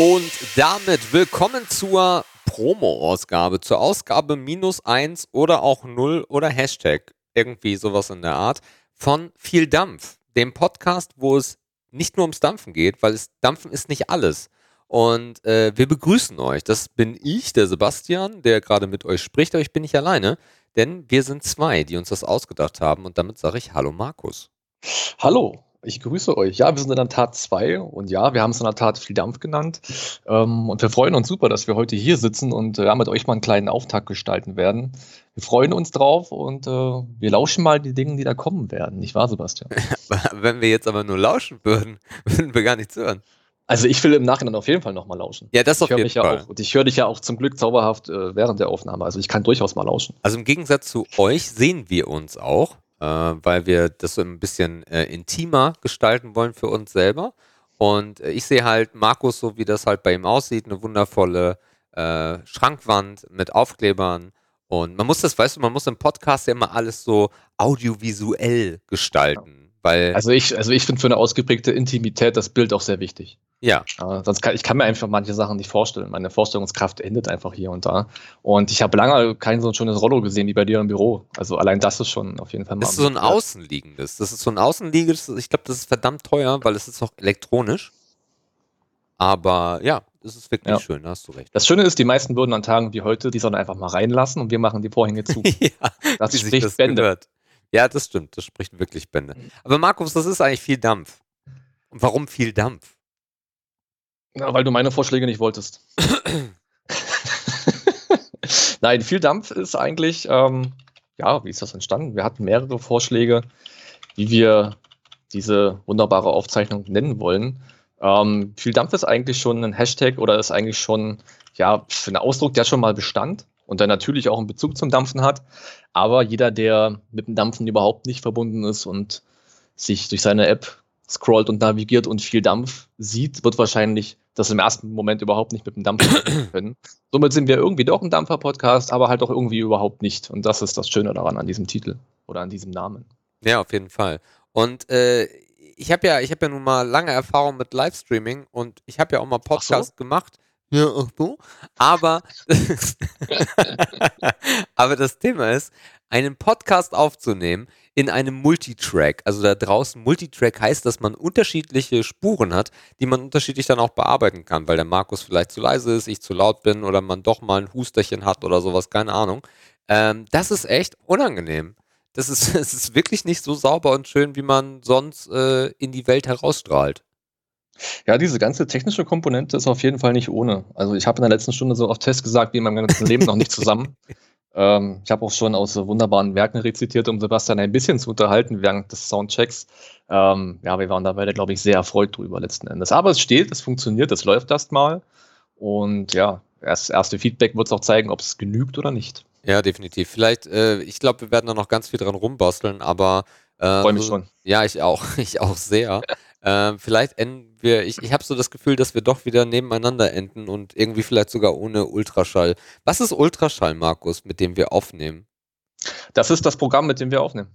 Und damit willkommen zur Promo-Ausgabe, zur Ausgabe minus eins oder auch null oder Hashtag, irgendwie sowas in der Art, von Viel Dampf, dem Podcast, wo es nicht nur ums Dampfen geht, weil es Dampfen ist nicht alles. Und äh, wir begrüßen euch. Das bin ich, der Sebastian, der gerade mit euch spricht, aber ich bin nicht alleine, denn wir sind zwei, die uns das ausgedacht haben. Und damit sage ich Hallo Markus. Hallo, ich grüße euch. Ja, wir sind in der Tat zwei und ja, wir haben es in der Tat viel Dampf genannt. Ähm, und wir freuen uns super, dass wir heute hier sitzen und äh, mit euch mal einen kleinen Auftakt gestalten werden. Wir freuen uns drauf und äh, wir lauschen mal die Dinge, die da kommen werden. Nicht wahr, Sebastian? Wenn wir jetzt aber nur lauschen würden, würden wir gar nichts hören. Also ich will im Nachhinein auf jeden Fall nochmal lauschen. Ja, das auf jeden ja Fall. Auch, und ich höre dich ja auch zum Glück zauberhaft äh, während der Aufnahme. Also ich kann durchaus mal lauschen. Also im Gegensatz zu euch sehen wir uns auch äh, weil wir das so ein bisschen äh, intimer gestalten wollen für uns selber. Und äh, ich sehe halt Markus, so wie das halt bei ihm aussieht, eine wundervolle äh, Schrankwand mit Aufklebern. Und man muss das, weißt du, man muss im Podcast ja immer alles so audiovisuell gestalten. Weil also ich, also ich finde für eine ausgeprägte Intimität das Bild auch sehr wichtig. Ja. Äh, sonst kann ich kann mir einfach manche Sachen nicht vorstellen. Meine Vorstellungskraft endet einfach hier und da. Und ich habe lange kein so ein schönes Rollo gesehen wie bei dir im Büro. Also allein das ist schon auf jeden Fall mal. Das ist so ein außenliegendes. Das ist so ein außenliegendes. Ich glaube, das ist verdammt teuer, weil es ist auch elektronisch. Aber ja, das ist wirklich ja. schön, da hast du recht. Das Schöne ist, die meisten würden an Tagen wie heute die Sonne einfach mal reinlassen und wir machen die Vorhänge zu. ja, das spricht das Bände. Gehört. Ja, das stimmt. Das spricht wirklich Bände. Aber Markus, das ist eigentlich viel Dampf. Und warum viel Dampf? Ja, weil du meine Vorschläge nicht wolltest. Nein, viel Dampf ist eigentlich, ähm, ja, wie ist das entstanden? Wir hatten mehrere Vorschläge, wie wir diese wunderbare Aufzeichnung nennen wollen. Ähm, viel Dampf ist eigentlich schon ein Hashtag oder ist eigentlich schon, ja, ein Ausdruck, der schon mal bestand und der natürlich auch einen Bezug zum Dampfen hat. Aber jeder, der mit dem Dampfen überhaupt nicht verbunden ist und sich durch seine App scrollt und navigiert und viel Dampf sieht, wird wahrscheinlich das im ersten Moment überhaupt nicht mit dem Dampfer können. Somit sind wir irgendwie doch ein Dampfer-Podcast, aber halt auch irgendwie überhaupt nicht. Und das ist das Schöne daran an diesem Titel oder an diesem Namen. Ja, auf jeden Fall. Und äh, ich habe ja, ich habe ja nun mal lange Erfahrung mit Livestreaming und ich habe ja auch mal Podcasts so? gemacht. Ja, du. Aber, aber das Thema ist, einen Podcast aufzunehmen in einem Multitrack. Also da draußen Multitrack heißt, dass man unterschiedliche Spuren hat, die man unterschiedlich dann auch bearbeiten kann, weil der Markus vielleicht zu leise ist, ich zu laut bin oder man doch mal ein Husterchen hat oder sowas, keine Ahnung. Ähm, das ist echt unangenehm. Das ist, das ist wirklich nicht so sauber und schön, wie man sonst äh, in die Welt herausstrahlt. Ja, diese ganze technische Komponente ist auf jeden Fall nicht ohne. Also ich habe in der letzten Stunde so oft Test gesagt, wie in meinem ganzen Leben noch nicht zusammen. Ähm, ich habe auch schon aus wunderbaren Werken rezitiert, um Sebastian ein bisschen zu unterhalten während des Soundchecks. Ähm, ja, wir waren da beide, glaube ich, sehr erfreut drüber letzten Endes. Aber es steht, es funktioniert, es läuft erstmal. Und ja, das erste Feedback wird es auch zeigen, ob es genügt oder nicht. Ja, definitiv. Vielleicht, äh, ich glaube, wir werden da noch ganz viel dran rumbasteln, aber. Äh, Freue mich schon. Ja, ich auch. Ich auch sehr. Ähm, vielleicht enden wir, ich, ich habe so das Gefühl, dass wir doch wieder nebeneinander enden und irgendwie vielleicht sogar ohne Ultraschall. Was ist Ultraschall, Markus, mit dem wir aufnehmen? Das ist das Programm, mit dem wir aufnehmen.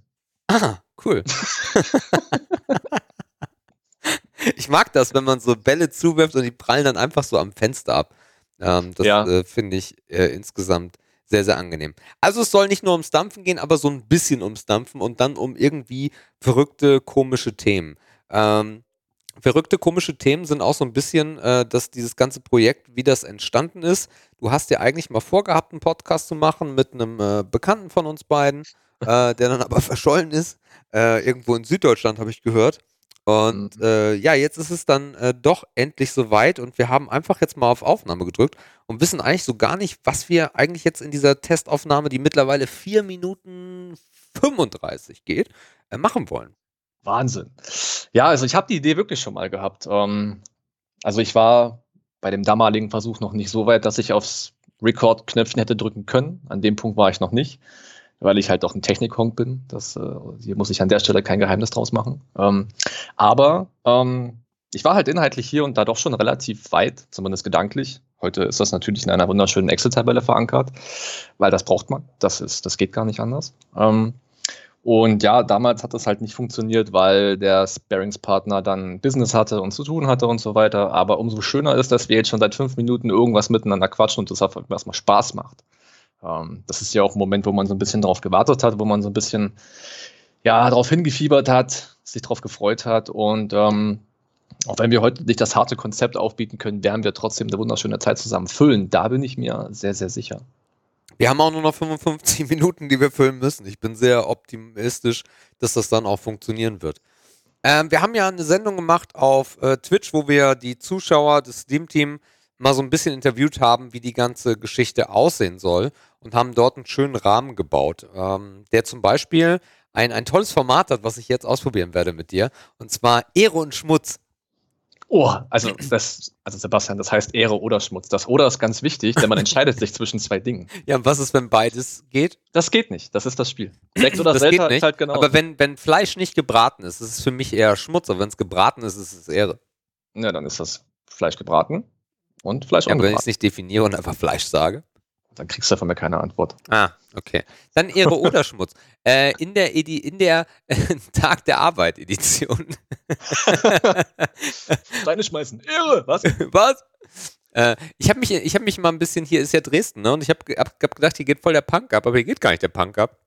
Ah, cool. ich mag das, wenn man so Bälle zuwirft und die prallen dann einfach so am Fenster ab. Ähm, das ja. äh, finde ich äh, insgesamt sehr, sehr angenehm. Also es soll nicht nur ums Dampfen gehen, aber so ein bisschen ums Dampfen und dann um irgendwie verrückte, komische Themen. Ähm, verrückte, komische Themen sind auch so ein bisschen, äh, dass dieses ganze Projekt, wie das entstanden ist. Du hast ja eigentlich mal vorgehabt, einen Podcast zu machen mit einem äh, Bekannten von uns beiden, äh, der dann aber verschollen ist. Äh, irgendwo in Süddeutschland habe ich gehört. Und mhm. äh, ja, jetzt ist es dann äh, doch endlich soweit und wir haben einfach jetzt mal auf Aufnahme gedrückt und wissen eigentlich so gar nicht, was wir eigentlich jetzt in dieser Testaufnahme, die mittlerweile 4 Minuten 35 geht, machen wollen. Wahnsinn. Ja, also ich habe die Idee wirklich schon mal gehabt. Ähm, also ich war bei dem damaligen Versuch noch nicht so weit, dass ich aufs Record-Knöpfchen hätte drücken können. An dem Punkt war ich noch nicht, weil ich halt auch ein Technik-Honk bin. Das, äh, hier muss ich an der Stelle kein Geheimnis draus machen. Ähm, aber ähm, ich war halt inhaltlich hier und da doch schon relativ weit, zumindest gedanklich. Heute ist das natürlich in einer wunderschönen Excel-Tabelle verankert, weil das braucht man. Das, ist, das geht gar nicht anders. Ähm, Und ja, damals hat das halt nicht funktioniert, weil der Sparingspartner dann Business hatte und zu tun hatte und so weiter. Aber umso schöner ist, dass wir jetzt schon seit fünf Minuten irgendwas miteinander quatschen und das erstmal Spaß macht. Ähm, das ist ja auch ein Moment, wo man so ein bisschen darauf gewartet hat, wo man so ein bisschen ja, darauf hingefiebert hat, sich darauf gefreut hat. Und ähm, auch wenn wir heute nicht das harte Konzept aufbieten können, werden wir trotzdem eine wunderschöne Zeit zusammen füllen. Da bin ich mir sehr, sehr sicher. Wir haben auch nur noch 55 Minuten, die wir füllen müssen. Ich bin sehr optimistisch, dass das dann auch funktionieren wird. Ähm, wir haben ja eine Sendung gemacht auf äh, Twitch, wo wir die Zuschauer des Steam-Team mal so ein bisschen interviewt haben, wie die ganze Geschichte aussehen soll und haben dort einen schönen Rahmen gebaut, ähm, der zum Beispiel ein, ein tolles Format hat, was ich jetzt ausprobieren werde mit dir, und zwar Ehre und Schmutz. Oh, also das, also Sebastian, das heißt Ehre oder Schmutz. Das oder ist ganz wichtig, denn man entscheidet sich zwischen zwei Dingen. Ja, und was ist, wenn beides geht? Das geht nicht. Das ist das Spiel. Sekt oder Selter ist halt genau. Aber wenn, wenn Fleisch nicht gebraten ist, ist es für mich eher Schmutz. Aber wenn es gebraten ist, ist es Ehre. Ja, dann ist das Fleisch gebraten und Fleisch ja, aber wenn ich es nicht definiere und einfach Fleisch sage. Dann kriegst du von mir keine Antwort. Ah, okay. Dann Ehre oder Schmutz. Äh, in der, Edi in der äh, Tag der Arbeit Edition. Steine schmeißen. Ehre, was? Was? Äh, ich habe mich, hab mich mal ein bisschen, hier ist ja Dresden, ne? Und ich habe hab, hab gedacht, hier geht voll der Punk ab, aber hier geht gar nicht der Punk ab.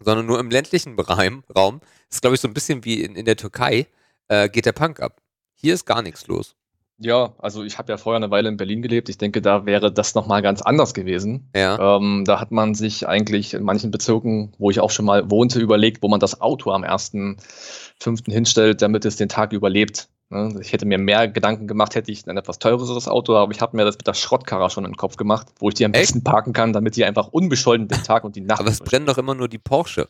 Sondern nur im ländlichen Raum. Das ist, glaube ich, so ein bisschen wie in, in der Türkei, äh, geht der Punk ab. Hier ist gar nichts los. Ja, also ich habe ja vorher eine Weile in Berlin gelebt. Ich denke, da wäre das nochmal ganz anders gewesen. Ja. Ähm, da hat man sich eigentlich in manchen Bezirken, wo ich auch schon mal wohnte, überlegt, wo man das Auto am ersten, fünften hinstellt, damit es den Tag überlebt. Ne? Ich hätte mir mehr Gedanken gemacht, hätte ich ein etwas teureres Auto, aber ich habe mir das mit der Schrottkarre schon in den Kopf gemacht, wo ich die am besten Echt? parken kann, damit die einfach unbescholten den Tag und die Nacht. Aber es brennen doch immer nur die Porsche.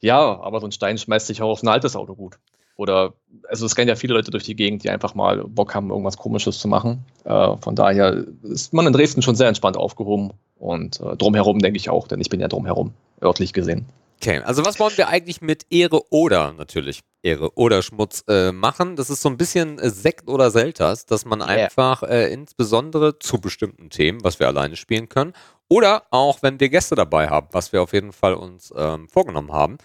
Ja, aber so ein Stein schmeißt sich auch auf ein altes Auto gut. Oder, also es rennen ja viele Leute durch die Gegend, die einfach mal Bock haben, irgendwas Komisches zu machen. Äh, von daher ist man in Dresden schon sehr entspannt aufgehoben und äh, drumherum denke ich auch, denn ich bin ja drumherum, örtlich gesehen. Okay, also was wollen wir eigentlich mit Ehre oder natürlich Ehre oder Schmutz äh, machen? Das ist so ein bisschen äh, Sekt oder Selters, dass man einfach äh, insbesondere zu bestimmten Themen, was wir alleine spielen können, oder auch wenn wir Gäste dabei haben, was wir auf jeden Fall uns ähm, vorgenommen haben,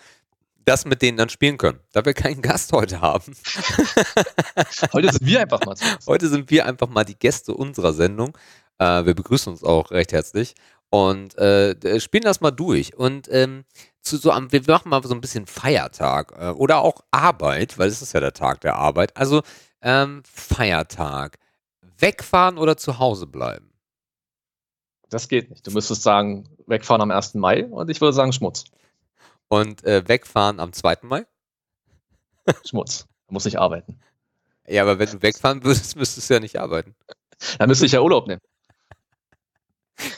das mit denen dann spielen können. Da wir keinen Gast heute haben. heute sind wir einfach mal. Heute sind wir einfach mal die Gäste unserer Sendung. Äh, wir begrüßen uns auch recht herzlich und äh, spielen das mal durch. Und ähm, zu so wir machen mal so ein bisschen Feiertag äh, oder auch Arbeit, weil es ist ja der Tag der Arbeit. Also ähm, Feiertag. Wegfahren oder zu Hause bleiben? Das geht nicht. Du müsstest sagen, wegfahren am 1. Mai und ich würde sagen Schmutz. Und äh, wegfahren am 2. Mai? Schmutz. Da muss ich arbeiten. Ja, aber wenn du wegfahren würdest, müsstest du ja nicht arbeiten. Dann müsste ich ja Urlaub nehmen.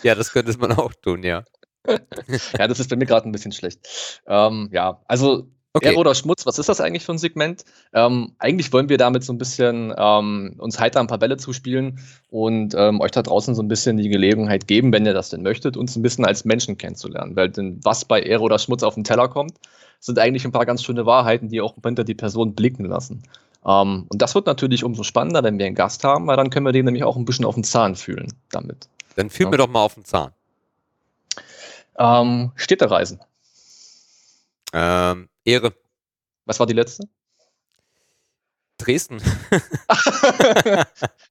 Ja, das könnte man auch tun, ja. ja, das ist bei mir gerade ein bisschen schlecht. Ähm, ja, also Okay. Ehre oder Schmutz, was ist das eigentlich für ein Segment? Ähm, eigentlich wollen wir damit so ein bisschen ähm, uns heiter ein paar Bälle zuspielen und ähm, euch da draußen so ein bisschen die Gelegenheit geben, wenn ihr das denn möchtet, uns ein bisschen als Menschen kennenzulernen. Weil denn was bei Ehre oder Schmutz auf den Teller kommt, sind eigentlich ein paar ganz schöne Wahrheiten, die auch hinter die Person blicken lassen. Ähm, und das wird natürlich umso spannender, wenn wir einen Gast haben, weil dann können wir den nämlich auch ein bisschen auf den Zahn fühlen damit. Dann fühlen ja. wir doch mal auf den Zahn. Ähm, Städtereisen. Ähm, Ehre. Was war die letzte? Dresden.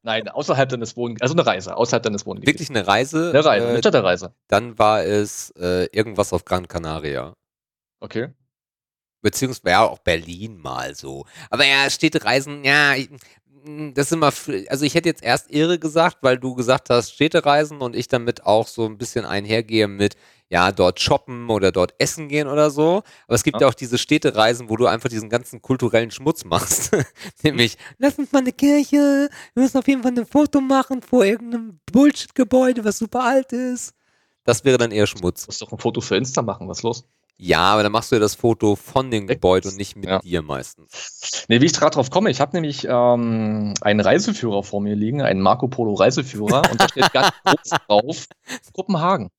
Nein, außerhalb deines Wohngebietes. Also eine Reise, außerhalb deines Wohngebietes. Wirklich eine Reise? Eine Reise, eine äh, Städtereise. Dann war es äh, irgendwas auf Gran Canaria. Okay. Beziehungsweise ja, auch Berlin mal so. Aber ja, Städtereisen, ja, das ist immer, also ich hätte jetzt erst Ehre gesagt, weil du gesagt hast Städtereisen und ich damit auch so ein bisschen einhergehe mit, ja, dort shoppen oder dort essen gehen oder so. Aber es gibt ja, ja auch diese Städtereisen, wo du einfach diesen ganzen kulturellen Schmutz machst. Nämlich, lass uns mal eine Kirche, wir müssen auf jeden Fall ein Foto machen vor irgendeinem Bullshit-Gebäude, was super alt ist. Das wäre dann eher Schmutz. Du musst doch ein Foto für Insta machen, was ist los? Ja, aber dann machst du ja das Foto von dem Gebäude und nicht mit ja. dir meistens. Nee, wie ich gerade drauf komme, ich habe nämlich ähm, einen Reiseführer vor mir liegen, einen Marco Polo Reiseführer und da steht ganz groß drauf Kopenhagen.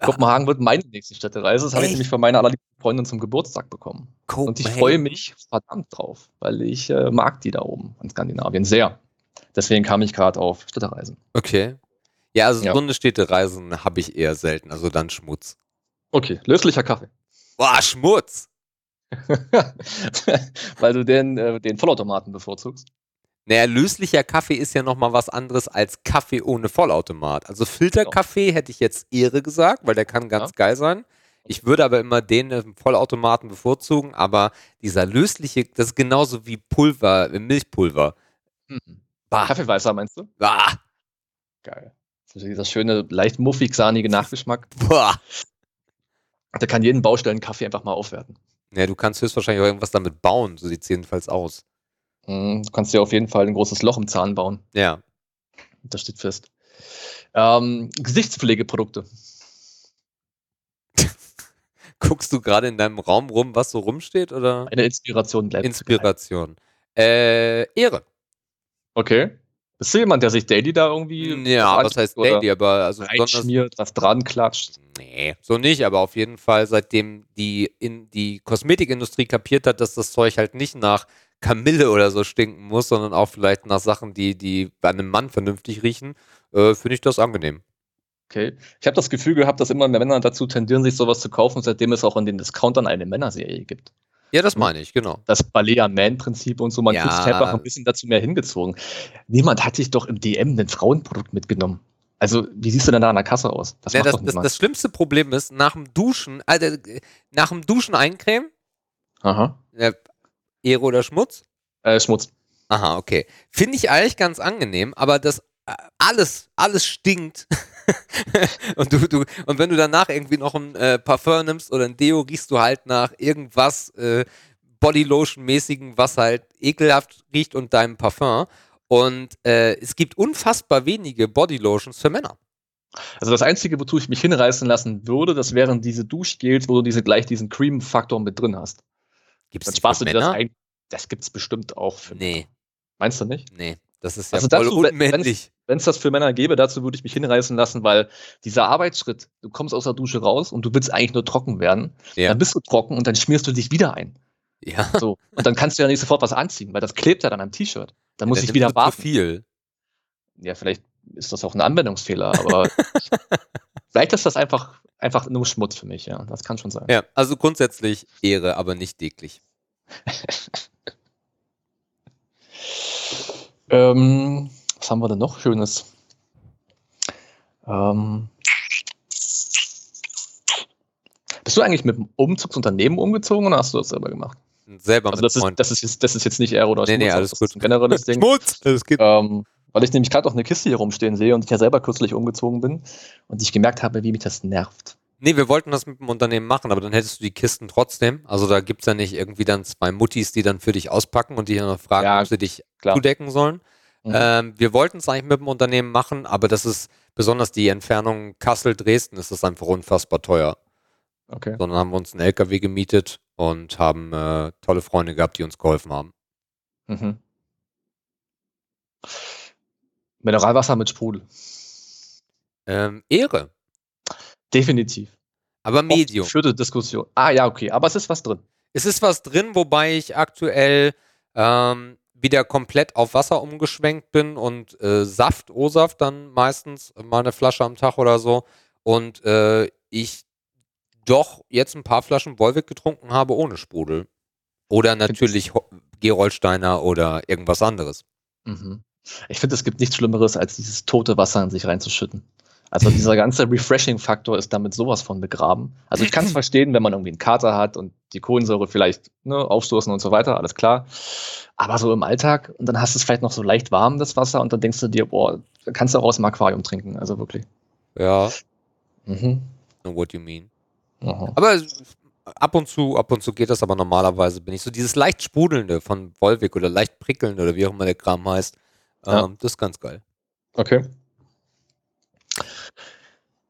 Kopenhagen wird meine nächste Städtereise. Das habe ich nämlich von meiner allerliebsten Freundin zum Geburtstag bekommen. Kopenhagen. Und ich freue mich verdammt drauf, weil ich äh, mag die da oben in Skandinavien sehr. Deswegen kam ich gerade auf Städtereisen. Okay. Ja, also ja. so eine Städtereisen habe ich eher selten, also dann Schmutz. Okay, löslicher Kaffee. Boah, Schmutz. Weil du den, äh, den Vollautomaten bevorzugst. Naja, löslicher Kaffee ist ja nochmal was anderes als Kaffee ohne Vollautomat. Also Filterkaffee hätte ich jetzt Ehre gesagt, weil der kann ganz ja. geil sein. Ich würde aber immer den im Vollautomaten bevorzugen, aber dieser lösliche, das ist genauso wie Pulver, Milchpulver. Mhm. Kaffeeweißer meinst du? Bah. Geil. Dieser schöne, leicht muffig-sahnige Nachgeschmack. Boah. Der kann jeden Baustellenkaffee einfach mal aufwerten. Ja, du kannst höchstwahrscheinlich auch irgendwas damit bauen, so sieht es jedenfalls aus. Mhm, du kannst dir auf jeden Fall ein großes Loch im Zahn bauen. Ja. Das steht fest. Ähm, Gesichtspflegeprodukte. Guckst du gerade in deinem Raum rum, was so rumsteht? Oder? Eine Inspiration bleibt. Inspiration. Äh, Ehre. Okay. Bist du jemand, der sich daily da irgendwie. Ja, was heißt daily, aber also schmiert, was dran klatscht? Nee, so nicht, aber auf jeden Fall, seitdem die, in, die Kosmetikindustrie kapiert hat, dass das Zeug halt nicht nach Kamille oder so stinken muss, sondern auch vielleicht nach Sachen, die, die bei einem Mann vernünftig riechen, äh, finde ich das angenehm. Okay. Ich habe das Gefühl gehabt, dass immer mehr Männer dazu tendieren, sich sowas zu kaufen, seitdem es auch in den Discountern eine Männerserie gibt. Ja, das meine ich, genau. Das Balea-Man-Prinzip und so, man ja. sich einfach ein bisschen dazu mehr hingezogen. Niemand hat sich doch im DM ein Frauenprodukt mitgenommen. Also, wie siehst du denn da an der Kasse aus? Das, ja, das, das, das, schlimmste Problem ist, nach dem Duschen, also nach dem Duschen eincremen. Aha. Ja, Ehre oder Schmutz? Äh, Schmutz. Aha, okay. Finde ich eigentlich ganz angenehm, aber das äh, alles, alles stinkt. und, du, du, und wenn du danach irgendwie noch ein äh, Parfum nimmst oder ein Deo, riechst du halt nach irgendwas äh, Bodylotion-mäßigen, was halt ekelhaft riecht und deinem Parfum. Und äh, es gibt unfassbar wenige Bodylotions für Männer. Also das Einzige, wozu ich mich hinreißen lassen würde, das wären diese Duschgels, wo du diese, gleich diesen Cream-Faktor mit drin hast. Gibt's Dann sparst du dir das ein. Das gibt es bestimmt auch für Nee. Männer. Meinst du nicht? Nee. Das ist ja also voll dazu, unmännlich. Wenn es das für Männer gäbe, dazu würde ich mich hinreißen lassen, weil dieser Arbeitsschritt, du kommst aus der Dusche raus und du willst eigentlich nur trocken werden, ja. dann bist du trocken und dann schmierst du dich wieder ein. Ja. So. Und dann kannst du ja nicht sofort was anziehen, weil das klebt ja dann am T-Shirt. Dann muss ja, ich wieder warten. Viel. Ja, vielleicht ist das auch ein Anwendungsfehler, aber vielleicht ist das einfach, einfach nur Schmutz für mich, ja. Das kann schon sein. Ja, also grundsätzlich Ehre, aber nicht täglich. ähm, was haben wir denn noch Schönes? Ähm, bist du eigentlich mit dem Umzugsunternehmen umgezogen oder hast du das selber gemacht? Selber also das, ist, das, ist jetzt, das ist jetzt nicht Aero oder nee, Schmutz. Nee, alles das gut. Ist ein generelles Ding. Schmutz! Das geht. Ähm, weil ich nämlich gerade auch eine Kiste hier rumstehen sehe und ich ja selber kürzlich umgezogen bin und ich gemerkt habe, wie mich das nervt. Nee, wir wollten das mit dem Unternehmen machen, aber dann hättest du die Kisten trotzdem. Also da gibt es ja nicht irgendwie dann zwei Muttis, die dann für dich auspacken und die dann noch fragen, ja, ob sie dich klar. zudecken sollen. Mhm. Ähm, wir wollten es eigentlich mit dem Unternehmen machen, aber das ist besonders die Entfernung Kassel-Dresden ist das einfach unfassbar teuer. Okay. Sondern haben wir uns einen LKW gemietet und haben äh, tolle Freunde gehabt, die uns geholfen haben. Mhm. Mineralwasser mit Sprudel. Ähm, Ehre. Definitiv. Aber Medium. Führte Diskussion. Ah ja, okay, aber es ist was drin. Es ist was drin, wobei ich aktuell ähm, wieder komplett auf Wasser umgeschwenkt bin und äh, Saft, O-Saft dann meistens, mal eine Flasche am Tag oder so. Und äh, ich doch jetzt ein paar Flaschen Wolwig getrunken habe ohne Sprudel. Oder natürlich Gerolsteiner oder irgendwas anderes. Mhm. Ich finde, es gibt nichts Schlimmeres, als dieses tote Wasser in sich reinzuschütten. Also dieser ganze Refreshing-Faktor ist damit sowas von begraben. Also ich kann es verstehen, wenn man irgendwie einen Kater hat und die Kohlensäure vielleicht ne, aufstoßen und so weiter, alles klar. Aber so im Alltag und dann hast du es vielleicht noch so leicht warm, das Wasser, und dann denkst du dir, boah, kannst du auch aus dem Aquarium trinken, also wirklich. Ja. Mhm. Know what you mean. Aha. Aber ab und zu, ab und zu geht das, aber normalerweise bin ich so dieses leicht sprudelnde von Volvic oder leicht prickelnde oder wie auch immer der Kram heißt. Ja. Ähm, das ist ganz geil. Okay.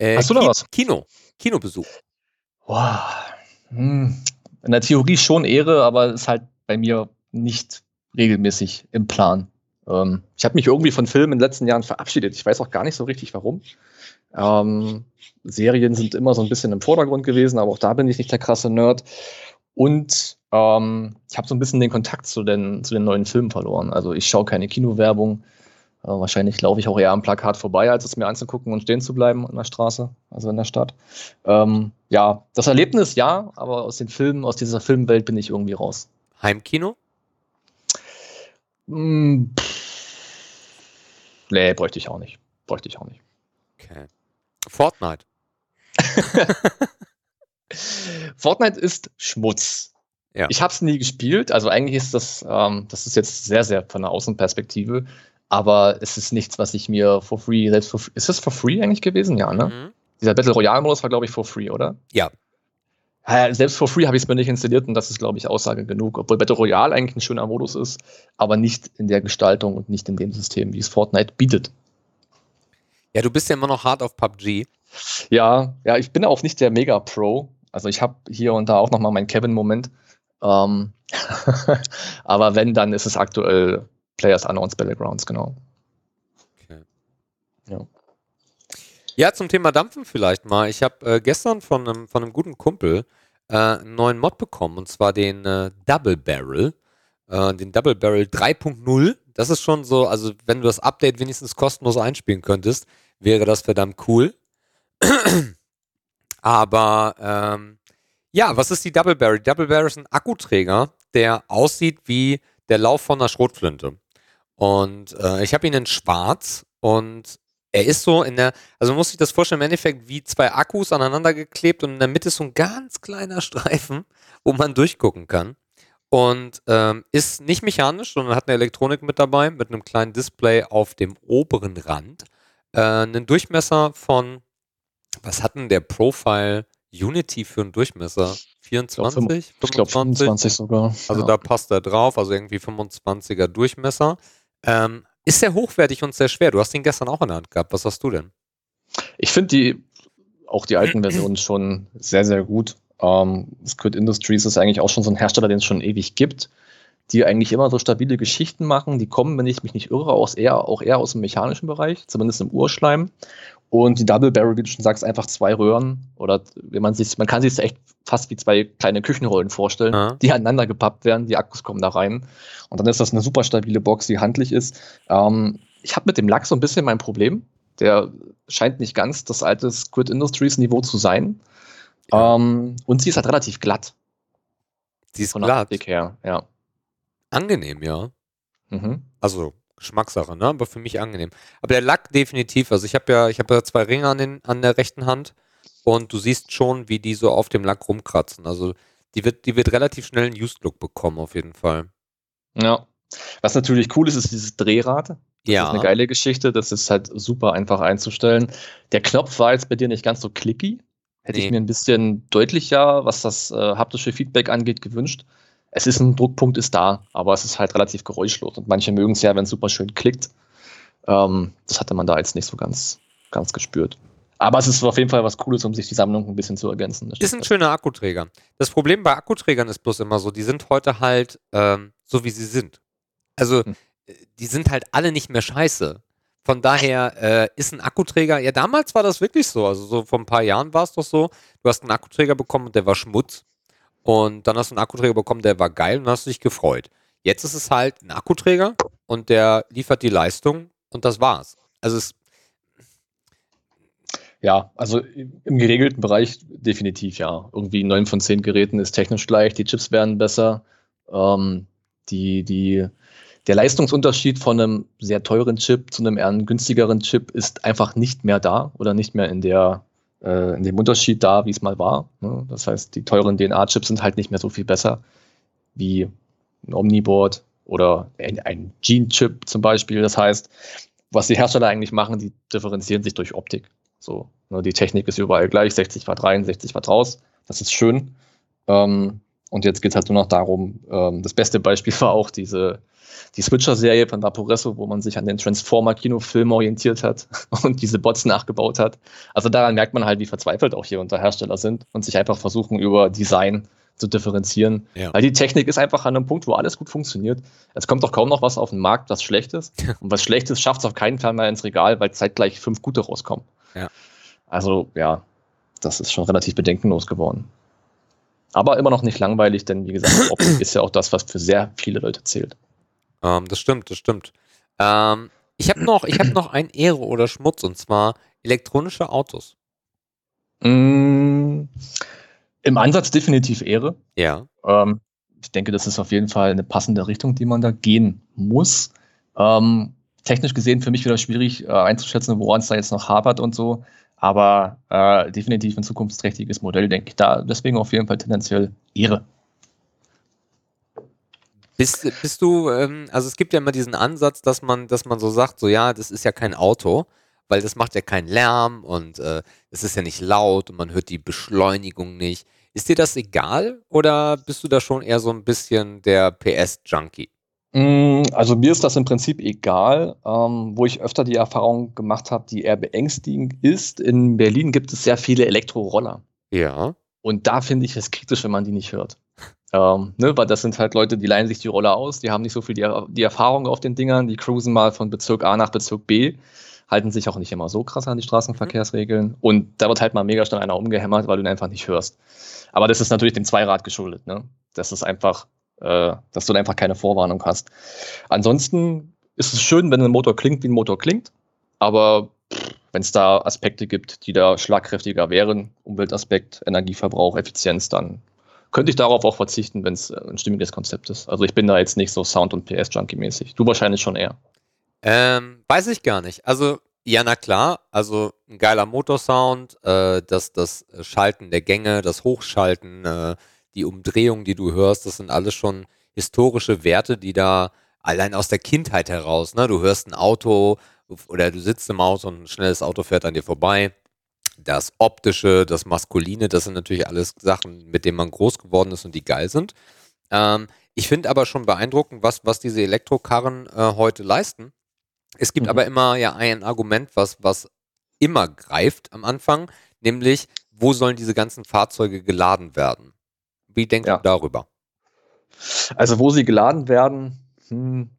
Äh, Hast du noch was? Kino. Kinobesuch. Boah. Hm. In der Theorie schon Ehre, aber ist halt bei mir nicht regelmäßig im Plan. Ähm, ich habe mich irgendwie von Filmen in den letzten Jahren verabschiedet. Ich weiß auch gar nicht so richtig warum. Ähm, Serien sind immer so ein bisschen im Vordergrund gewesen, aber auch da bin ich nicht der krasse Nerd. Und ähm, ich habe so ein bisschen den Kontakt zu den, zu den neuen Filmen verloren. Also ich schaue keine Kinowerbung. Äh, wahrscheinlich laufe ich auch eher am Plakat vorbei, als es mir anzugucken und stehen zu bleiben an der Straße, also in der Stadt. Ähm, ja, das Erlebnis ja, aber aus den Filmen, aus dieser Filmwelt bin ich irgendwie raus. Heimkino? Mm, nee, bräuchte ich auch nicht. Bräuchte ich auch nicht. Okay. Fortnite. Fortnite ist Schmutz. Ja. Ich habe es nie gespielt, also eigentlich ist das, ähm, das ist jetzt sehr, sehr von der Außenperspektive, aber es ist nichts, was ich mir for free, selbst for, ist das for free eigentlich gewesen? Ja, ne? Mhm. Dieser Battle Royale Modus war, glaube ich, for free, oder? Ja. ja selbst for free habe ich es mir nicht installiert und das ist, glaube ich, Aussage genug, obwohl Battle Royale eigentlich ein schöner Modus ist, aber nicht in der Gestaltung und nicht in dem System, wie es Fortnite bietet. Ja, du bist ja immer noch hart auf PUBG. Ja, ja, ich bin auch nicht der Mega-Pro. Also ich habe hier und da auch nochmal meinen Kevin-Moment. Ähm, aber wenn, dann ist es aktuell Players Unknowns Battlegrounds, genau. Okay. Ja. Ja, zum Thema Dampfen vielleicht mal. Ich habe äh, gestern von einem, von einem guten Kumpel äh, einen neuen Mod bekommen und zwar den äh, Double Barrel. Äh, den Double Barrel 3.0. Das ist schon so, also wenn du das Update wenigstens kostenlos einspielen könntest, wäre das verdammt cool. Aber ähm, ja, was ist die Double Barrel? Double Barrel ist ein Akkuträger, der aussieht wie der Lauf von einer Schrotflinte. Und äh, ich habe ihn in schwarz und er ist so in der, also man muss sich das vorstellen, im Endeffekt wie zwei Akkus aneinander geklebt und in der Mitte ist so ein ganz kleiner Streifen, wo man durchgucken kann. Und ähm, ist nicht mechanisch, sondern hat eine Elektronik mit dabei, mit einem kleinen Display auf dem oberen Rand. Äh, einen Durchmesser von, was hat denn der Profile Unity für einen Durchmesser? 24? Ich glaube 25 sogar. Also ja. da passt er drauf, also irgendwie 25er Durchmesser. Ähm, ist sehr hochwertig und sehr schwer. Du hast ihn gestern auch in der Hand gehabt. Was hast du denn? Ich finde die, auch die alten Versionen schon sehr, sehr gut. Ähm, Squid Industries ist eigentlich auch schon so ein Hersteller, den es schon ewig gibt, die eigentlich immer so stabile Geschichten machen. Die kommen, wenn ich mich nicht irre, aus eher, auch eher aus dem mechanischen Bereich, zumindest im Urschleim. Und die Double Barrel, wie du schon sagst, einfach zwei Röhren oder wenn man sich, man kann sich echt fast wie zwei kleine Küchenrollen vorstellen, ja. die aneinander gepappt werden, die Akkus kommen da rein. Und dann ist das eine super stabile Box, die handlich ist. Ähm, ich habe mit dem Lack so ein bisschen mein Problem. Der scheint nicht ganz das alte Squid Industries Niveau zu sein. Ja. Ähm, und sie ist halt relativ glatt. Sie ist von glatt. Her, ja. Angenehm, ja. Mhm. Also Geschmackssache, ne? Aber für mich angenehm. Aber der Lack definitiv. Also ich habe ja, ich habe ja zwei Ringe an, den, an der rechten Hand und du siehst schon, wie die so auf dem Lack rumkratzen. Also die wird, die wird relativ schnell einen Used-Look bekommen, auf jeden Fall. Ja. Was natürlich cool ist, ist dieses Drehrad. Das ja. ist eine geile Geschichte. Das ist halt super einfach einzustellen. Der Knopf war jetzt bei dir nicht ganz so clicky. Hätte nee. ich mir ein bisschen deutlicher, was das äh, haptische Feedback angeht, gewünscht es ist ein Druckpunkt, ist da, aber es ist halt relativ geräuschlos. Und manche mögen es ja, wenn es super schön klickt. Ähm, das hatte man da jetzt nicht so ganz, ganz gespürt. Aber es ist auf jeden Fall was Cooles, um sich die Sammlung ein bisschen zu ergänzen. Ist ein schöner Akkuträger. Das Problem bei Akkuträgern ist bloß immer so, die sind heute halt ähm, so, wie sie sind. Also, hm. die sind halt alle nicht mehr scheiße. Von daher äh, ist ein Akkuträger, ja, damals war das wirklich so. Also, so vor ein paar Jahren war es doch so, du hast einen Akkuträger bekommen und der war Schmutz. Und dann hast du einen Akkuträger bekommen, der war geil und hast dich gefreut. Jetzt ist es halt ein Akkuträger und der liefert die Leistung und das war's. Also es ja, also im geregelten Bereich definitiv ja. Irgendwie neun von zehn Geräten ist technisch gleich, die Chips werden besser. Ähm, die, die, der Leistungsunterschied von einem sehr teuren Chip zu einem eher günstigeren Chip ist einfach nicht mehr da oder nicht mehr in der äh, in dem Unterschied da, wie es mal war. Ne? Das heißt, die teuren DNA-Chips sind halt nicht mehr so viel besser wie ein Omniboard oder ein, Gene-Chip zum Beispiel. Das heißt, was die Hersteller eigentlich machen, die differenzieren sich durch Optik. So, ne? Die Technik ist überall gleich, 60 Watt rein, 60 Watt raus. Das ist schön. Ähm, und jetzt geht es halt nur noch darum, ähm, das beste Beispiel war auch diese die Switcher-Serie von Vaporesso, wo man sich an den Transformer-Kinofilm orientiert hat und diese Bots nachgebaut hat. Also daran merkt man halt, wie verzweifelt auch hier unter Hersteller sind und sich einfach versuchen, über Design zu differenzieren. Ja. Weil die Technik ist einfach an einem Punkt, wo alles gut funktioniert. Es kommt doch kaum noch was auf den Markt, was schlecht ist. Und was schlecht ist, schafft es auf keinen Fall mehr ins Regal, weil zeitgleich fünf gute rauskommen. Ja. Also ja, das ist schon relativ bedenkenlos geworden. Aber immer noch nicht langweilig, denn wie gesagt, Optik ist ja auch das, was für sehr viele Leute zählt. Ähm, das stimmt, das stimmt. Ähm, Ich habe noch, hab noch ein Ehre oder Schmutz und zwar elektronische Autos. Mm, Im Ansatz definitiv Ehre. Ja. Ähm, ich denke, das ist auf jeden Fall eine passende Richtung, die man da gehen muss. Ähm, technisch gesehen für mich wieder schwierig äh, einzuschätzen, woran es da jetzt noch hapert und so. Aber äh, definitiv ein zukunftsträchtiges Modell, denke ich. Da deswegen auf jeden Fall tendenziell Ehre. Bist, bist du, ähm, also es gibt ja immer diesen Ansatz, dass man, dass man so sagt, so ja, das ist ja kein Auto, weil das macht ja keinen Lärm und äh, es ist ja nicht laut und man hört die Beschleunigung nicht. Ist dir das egal oder bist du da schon eher so ein bisschen der PS-Junkie? Mm, also mir ist das im Prinzip egal, ähm, wo ich öfter die Erfahrung gemacht habe, die eher beängstigend ist. In Berlin gibt es sehr viele Elektroroller. Ja. Und da finde ich es kritisch, wenn man die nicht hört. Ähm, ne, weil das sind halt Leute, die leihen sich die Roller aus, die haben nicht so viel die, die Erfahrung auf den Dingern, die cruisen mal von Bezirk A nach Bezirk B, halten sich auch nicht immer so krass an die Straßenverkehrsregeln mhm. und da wird halt mal mega schnell einer umgehämmert, weil du ihn einfach nicht hörst. Aber das ist natürlich dem Zweirad geschuldet, ne? Das ist einfach, äh, dass du da einfach keine Vorwarnung hast. Ansonsten ist es schön, wenn ein Motor klingt, wie ein Motor klingt, aber wenn es da Aspekte gibt, die da schlagkräftiger wären, Umweltaspekt, Energieverbrauch, Effizienz, dann könnte ich darauf auch verzichten, wenn es äh, ein stimmiges Konzept ist. Also ich bin da jetzt nicht so Sound- und PS-Junkie-mäßig. Du wahrscheinlich schon eher. Ähm, weiß ich gar nicht. Also, ja, na klar. Also ein geiler Motorsound, äh, das, das Schalten der Gänge, das Hochschalten, äh, die Umdrehung, die du hörst, das sind alles schon historische Werte, die da allein aus der Kindheit heraus, ne? Du hörst ein Auto oder du sitzt im Auto und ein schnelles Auto fährt an dir vorbei das Optische, das Maskuline, das sind natürlich alles Sachen, mit denen man groß geworden ist und die geil sind. Ähm, ich finde aber schon beeindruckend, was, was diese Elektrokarren äh, heute leisten. Es gibt mhm. aber immer ja ein Argument, was, was immer greift am Anfang, nämlich, wo sollen diese ganzen Fahrzeuge geladen werden? Wie denkst ja. du darüber? Also, wo sie geladen werden, hm,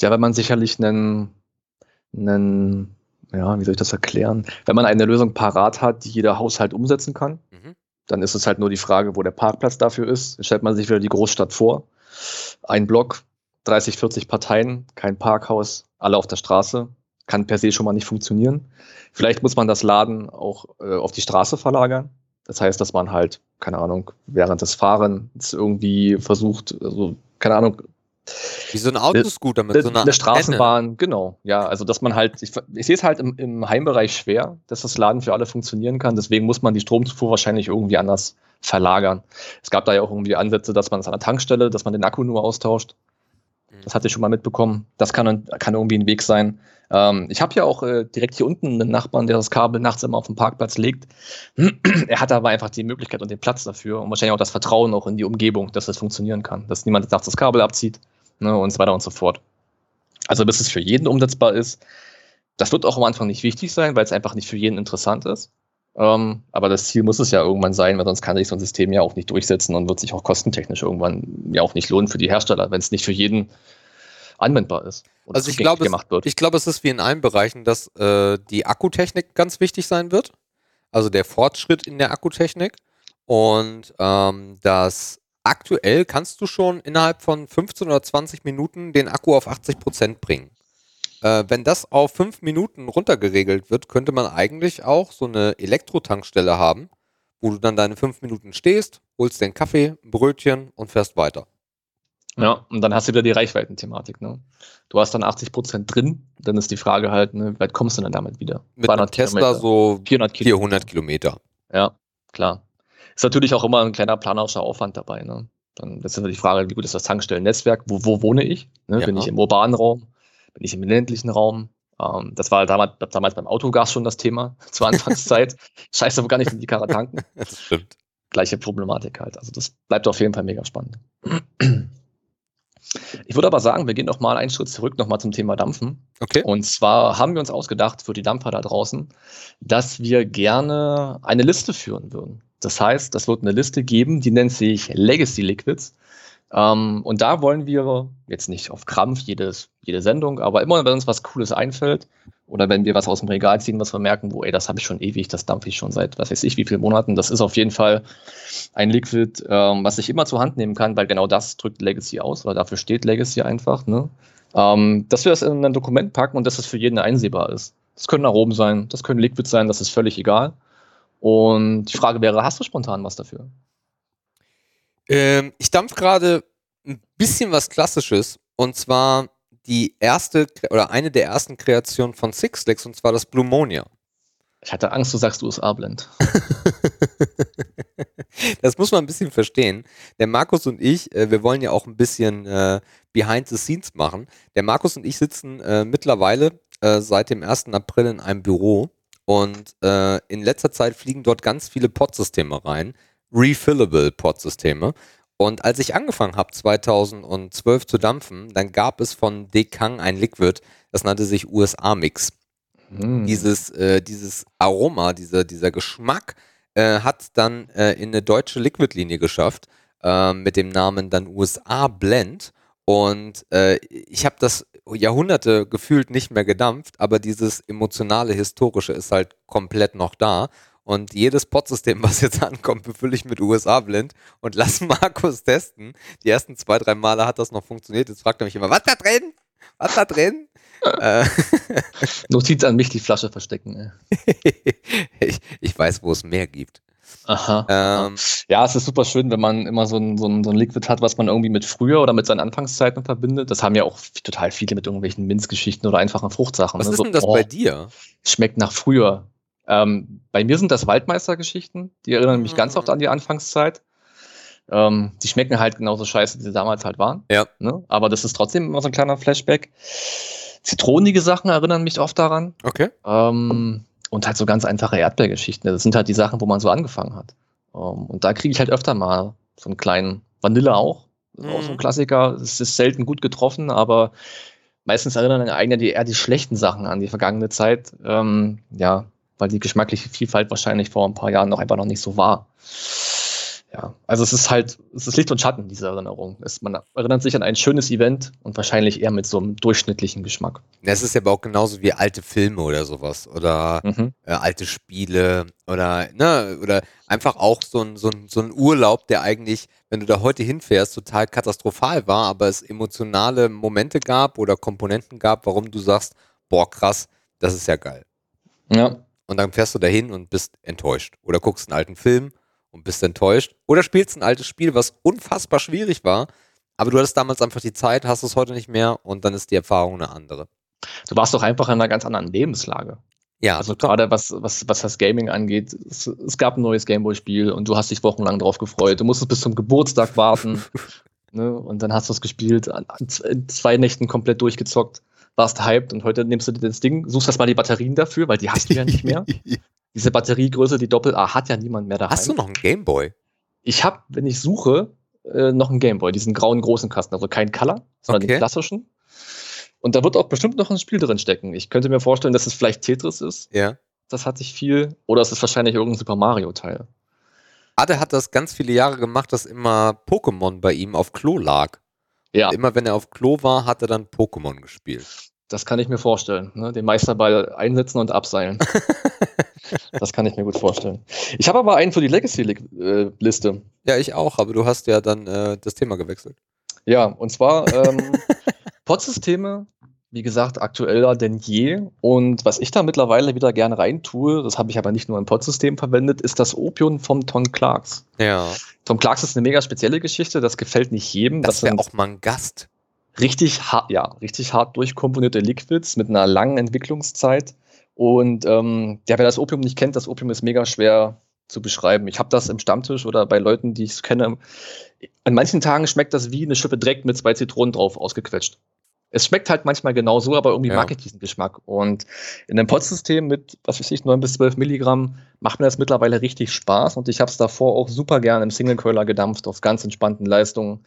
ja, wenn man sicherlich einen, einen ja, wie soll ich das erklären? Wenn man eine Lösung parat hat, die jeder Haushalt umsetzen kann, mhm. dann ist es halt nur die Frage, wo der Parkplatz dafür ist. Dann stellt man sich wieder die Großstadt vor. Ein Block, 30, 40 Parteien, kein Parkhaus, alle auf der Straße. Kann per se schon mal nicht funktionieren. Vielleicht muss man das Laden auch äh, auf die Straße verlagern. Das heißt, dass man halt, keine Ahnung, während des Fahrens irgendwie versucht, also, keine Ahnung, wie so ein Autoscooter mit eine, so einer eine Straßenbahn, Antenne. genau. Ja, also dass man halt, ich, ich sehe es halt im, im, Heimbereich schwer, dass das Laden für alle funktionieren kann. Deswegen muss man die Stromzufuhr wahrscheinlich irgendwie anders verlagern. Es gab da ja auch irgendwie Ansätze, dass man es an der Tankstelle, dass man den Akku nur austauscht. Das hatte ich schon mal mitbekommen. Das kann, kann irgendwie ein Weg sein. Ähm, ich habe ja auch äh, direkt hier unten einen Nachbarn, der das Kabel nachts immer auf dem Parkplatz legt. er hat aber einfach die Möglichkeit und den Platz dafür und wahrscheinlich auch das Vertrauen auch in die Umgebung, dass das funktionieren kann. Dass niemand nachts das Kabel abzieht ne, und so weiter und so fort. Also bis es für jeden umsetzbar ist. Das wird auch am Anfang nicht wichtig sein, weil es einfach nicht für jeden interessant ist. Ähm, aber das Ziel muss es ja irgendwann sein, weil sonst kann sich so ein System ja auch nicht durchsetzen und wird sich auch kostentechnisch irgendwann ja auch nicht lohnen für die Hersteller, wenn es nicht für jeden anwendbar ist. Also ich glaube, es, ich glaube, es ist wie in allen Bereichen, dass äh, die Akkutechnik ganz wichtig sein wird. Also der Fortschritt in der Akkutechnik und ähm, dass aktuell kannst du schon innerhalb von 15 oder 20 Minuten den Akku auf 80 Prozent bringen. Äh, wenn das auf 5 Minuten runtergeregelt wird, könnte man eigentlich auch so eine Elektrotankstelle haben, wo du dann deine 5 Minuten stehst, holst den Kaffee, ein Brötchen und fährst weiter. Ja, und dann hast du wieder die Reichweitenthematik. Ne? Du hast dann 80 Prozent drin, dann ist die Frage halt, ne, wie weit kommst du denn damit wieder? Mit einem Tesla Kilometer. so 400 Kilometer. 400 Kilometer. Ja, klar. Ist natürlich auch immer ein kleiner planerischer Aufwand dabei. Ne? Dann ist immer die Frage, wie gut ist das Tankstellennetzwerk? Wo, wo wohne ich? Ne? Ja. Bin ich im urbanen Raum? Bin ich im ländlichen Raum? Ähm, das war damals, damals beim Autogas schon das Thema zur Anfangszeit. Scheiße, wo kann ich in die Karre tanken? Das stimmt. Gleiche Problematik halt. Also das bleibt auf jeden Fall mega spannend. Ich würde aber sagen, wir gehen noch mal einen Schritt zurück, noch mal zum Thema Dampfen. Okay. Und zwar haben wir uns ausgedacht für die Dampfer da draußen, dass wir gerne eine Liste führen würden. Das heißt, das wird eine Liste geben, die nennt sich Legacy Liquids. Ähm, und da wollen wir jetzt nicht auf Krampf jedes, jede Sendung, aber immer, wenn uns was Cooles einfällt oder wenn wir was aus dem Regal ziehen, was wir merken, wo, ey, das habe ich schon ewig, das dampfe ich schon seit, was weiß ich, wie vielen Monaten. Das ist auf jeden Fall ein Liquid, ähm, was ich immer zur Hand nehmen kann, weil genau das drückt Legacy aus oder dafür steht Legacy einfach. Ne? Ähm, dass wir das in ein Dokument packen und dass es für jeden einsehbar ist. Das können Aromen sein, das können Liquids sein, das ist völlig egal. Und die Frage wäre, hast du spontan was dafür? Ähm, ich dampf gerade ein bisschen was Klassisches und zwar die erste oder eine der ersten Kreationen von Sixlex und zwar das Blue Monia. Ich hatte Angst, du sagst USA-Blend. das muss man ein bisschen verstehen. Der Markus und ich, äh, wir wollen ja auch ein bisschen äh, Behind the Scenes machen. Der Markus und ich sitzen äh, mittlerweile äh, seit dem 1. April in einem Büro und äh, in letzter Zeit fliegen dort ganz viele Pod-Systeme rein, refillable Pod-Systeme. Und als ich angefangen habe, 2012 zu dampfen, dann gab es von Dekang ein Liquid, das nannte sich USA-Mix. Mm. Dieses, äh, dieses Aroma, dieser, dieser Geschmack äh, hat dann äh, in eine deutsche Liquid-Linie geschafft äh, mit dem Namen dann USA Blend. Und äh, ich habe das Jahrhunderte gefühlt nicht mehr gedampft, aber dieses emotionale, historische ist halt komplett noch da. Und jedes Pod-System, was jetzt ankommt, befülle ich mit USA-Blend und lass Markus testen. Die ersten zwei, drei Male hat das noch funktioniert. Jetzt fragt er mich immer, was da drin? Was da drin? Äh. Notiz an mich, die Flasche verstecken. ich, ich weiß, wo es mehr gibt. Aha. Ähm, ja, es ist super schön, wenn man immer so ein, so, ein, so ein Liquid hat, was man irgendwie mit früher oder mit seinen Anfangszeiten verbindet. Das haben ja auch total viele mit irgendwelchen Minzgeschichten oder einfachen Fruchtsachen. Was ne? ist so, denn das oh, bei dir? Schmeckt nach früher. Ähm, bei mir sind das Waldmeistergeschichten. Die erinnern mich mhm. ganz oft an die Anfangszeit. Ähm, die schmecken halt genauso scheiße, wie sie damals halt waren. Ja. Ne? Aber das ist trotzdem immer so ein kleiner Flashback. Zitronenige Sachen erinnern mich oft daran. Okay. Ähm, und halt so ganz einfache Erdbeergeschichten. Das sind halt die Sachen, wo man so angefangen hat. Ähm, und da kriege ich halt öfter mal so einen kleinen Vanille auch. Das ist mhm. auch so ein mhm. Klassiker. Es ist selten gut getroffen, aber meistens erinnern einen die, eher die schlechten Sachen an die vergangene Zeit. Ähm, ja, weil die geschmackliche Vielfalt wahrscheinlich vor ein paar Jahren noch einfach noch nicht so war ja, also es ist halt, es ist Licht und Schatten, diese Erinnerung. Es, man erinnert sich an ein schönes Event und wahrscheinlich eher mit so einem durchschnittlichen Geschmack. Das ist ja aber auch genauso wie alte Filme oder sowas oder mhm. äh, alte Spiele oder, ne, oder einfach auch so ein, so, ein, so ein Urlaub, der eigentlich, wenn du da heute hinfährst, total katastrophal war, aber es emotionale Momente gab oder Komponenten gab, warum du sagst, boah, krass, das ist ja geil. Ja. Und dann fährst du dahin und bist enttäuscht. Oder guckst einen alten Film und bist enttäuscht. Oder spielst ein altes Spiel, was unfassbar schwierig war, aber du hattest damals einfach die Zeit, hast es heute nicht mehr und dann ist die Erfahrung eine andere. Du warst doch einfach in einer ganz anderen Lebenslage. Ja. Also gerade was, was, was das Gaming angeht, es, es gab ein neues Gameboy-Spiel und du hast dich wochenlang drauf gefreut. Du musstest bis zum Geburtstag warten. ne? Und dann hast du es gespielt, in zwei Nächten komplett durchgezockt, warst hyped und heute nimmst du dir das Ding, suchst erstmal die Batterien dafür, weil die hast du ja nicht mehr. Diese Batteriegröße, die Doppel-A, hat ja niemand mehr da. Hast du noch einen Gameboy? Ich habe, wenn ich suche, äh, noch einen Gameboy, diesen grauen großen Kasten, also kein Color, sondern okay. den klassischen. Und da wird auch bestimmt noch ein Spiel drin stecken. Ich könnte mir vorstellen, dass es vielleicht Tetris ist. Ja. Das hatte ich viel. Oder es ist wahrscheinlich irgendein Super Mario-Teil. Ade hat das ganz viele Jahre gemacht, dass immer Pokémon bei ihm auf Klo lag. Ja. Und immer wenn er auf Klo war, hat er dann Pokémon gespielt. Das kann ich mir vorstellen. Ne? Den Meisterball einsetzen und abseilen. das kann ich mir gut vorstellen. Ich habe aber einen für die Legacy-Liste. Ja, ich auch, aber du hast ja dann äh, das Thema gewechselt. Ja, und zwar ähm, Pod-Systeme, wie gesagt, aktueller denn je. Und was ich da mittlerweile wieder gerne reintue, das habe ich aber nicht nur im Pod-System verwendet, ist das Opium vom Tom Clarks. Ja. Tom Clarks ist eine mega spezielle Geschichte, das gefällt nicht jedem. Das, das wäre auch mal ein Gast richtig hart, ja, richtig hart durchkomponierte Liquids mit einer langen Entwicklungszeit. Und ähm, ja, wer das Opium nicht kennt, das Opium ist mega schwer zu beschreiben. Ich habe das im Stammtisch oder bei Leuten, die ich kenne. An manchen Tagen schmeckt das wie eine Schippe Dreck mit zwei Zitronen drauf ausgequetscht. Es schmeckt halt manchmal genau so, aber irgendwie ja. mag ich diesen Geschmack. Und in einem Pod-System mit, was weiß ich, 9 bis 12 Milligramm macht mir das mittlerweile richtig Spaß. Und ich habe es davor auch super gern im Single-Curler gedampft auf ganz entspannten Leistungen.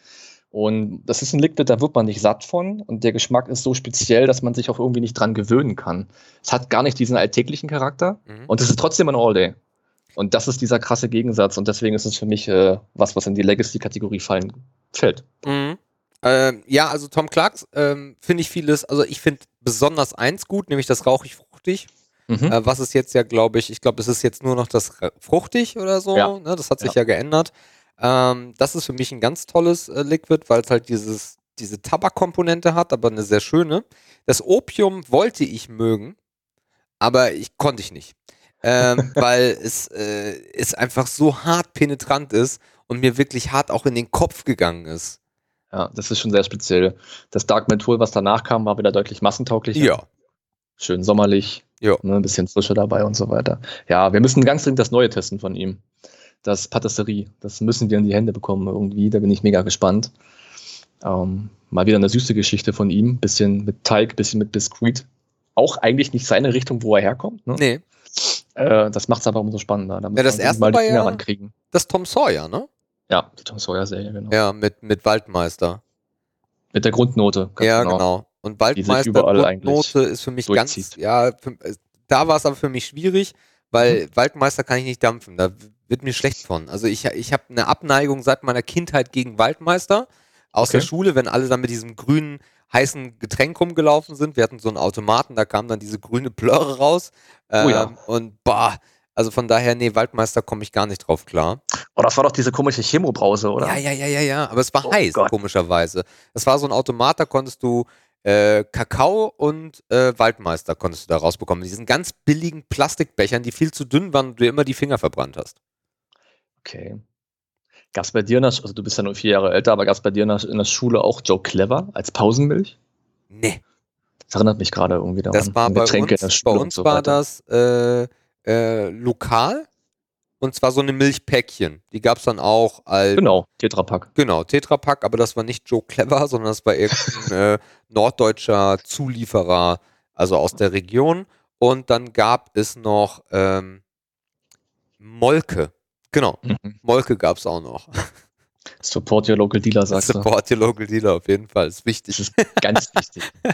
Und das ist ein Liquid, da wird man nicht satt von. Und der Geschmack ist so speziell, dass man sich auch irgendwie nicht dran gewöhnen kann. Es hat gar nicht diesen alltäglichen Charakter. Mhm. Und es ist trotzdem ein All-Day. Und das ist dieser krasse Gegensatz. Und deswegen ist es für mich äh, was, was in die Legacy-Kategorie fallen fällt. Mhm. Ähm, ja, also Tom Clarks ähm, finde ich vieles, also ich finde besonders eins gut, nämlich das rauchig-fruchtig. Mhm. Äh, was ist jetzt ja, glaube ich, ich glaube, es ist jetzt nur noch das fruchtig oder so. Ja. Ne? Das hat sich ja, ja geändert. Ähm, das ist für mich ein ganz tolles äh, Liquid, weil es halt dieses diese Tabakkomponente hat, aber eine sehr schöne. Das Opium wollte ich mögen, aber ich konnte ich nicht. Ähm, weil es, äh, es einfach so hart penetrant ist und mir wirklich hart auch in den Kopf gegangen ist. Ja, das ist schon sehr speziell. Das Dark Menthol, was danach kam, war wieder deutlich massentauglicher. Ja. Schön sommerlich. Ja. Ne, ein bisschen Frische dabei und so weiter. Ja, wir müssen ganz dringend das Neue testen von ihm. Das Patisserie. Das müssen wir in die Hände bekommen irgendwie. Da bin ich mega gespannt. Ähm, mal wieder eine süße Geschichte von ihm. Bisschen mit Teig, bisschen mit Biskuit. Auch eigentlich nicht seine Richtung, wo er herkommt. Ne? Nee. Äh, das macht es aber umso spannender. Da ja, das erste mal die Finger ja, rankriegen. Das Tom Sawyer, ne? Ja, die Tom Sawyer-Serie, genau. Ja, mit, mit Waldmeister. Mit der Grundnote. Ja, genau. genau. Und Waldmeister Grundnote ist für mich durchzieht. ganz, ja, für, da war es aber für mich schwierig, weil mhm. Waldmeister kann ich nicht dampfen. Da wird mir schlecht von. Also ich, ich habe eine Abneigung seit meiner Kindheit gegen Waldmeister aus okay. der Schule, wenn alle dann mit diesem grünen heißen Getränk rumgelaufen sind. Wir hatten so einen Automaten, da kam dann diese grüne Plöre raus. Ähm, oh ja. Ähm, und bah, also von daher, nee, Waldmeister komme ich gar nicht drauf klar. Oh, das war doch diese komische Chemobrause, oder? Ja, ja, ja, ja, ja. Aber es war oh heiß, Gott. komischerweise. Es war so ein Automat, da konntest du äh, Kakao und äh, Waldmeister konntest du da rausbekommen. In diesen ganz billigen Plastikbechern, die viel zu dünn waren und du immer die Finger verbrannt hast. Okay. Gab es bei dir, in der, also du bist ja nur vier Jahre älter, aber gab es bei dir in der, in der, Schule auch Joe Clever als Pausenmilch? Nee. Das erinnert mich gerade irgendwie daran. Das war bei Getränke uns, bei uns so war das äh, äh, lokal und zwar so eine Milchpäckchen. Die gab es dann auch als. Genau, Tetrapack. Genau, Tetrapack, aber das war nicht Joe Clever, sondern das war irgendein äh, norddeutscher Zulieferer, also aus der Region. Und dann gab es noch ähm, Molke. Genau, mhm. Molke gab es auch noch. Support your local dealer, sagst Support du. Support your local dealer, auf jeden Fall. Ist wichtig. Das ist ganz wichtig.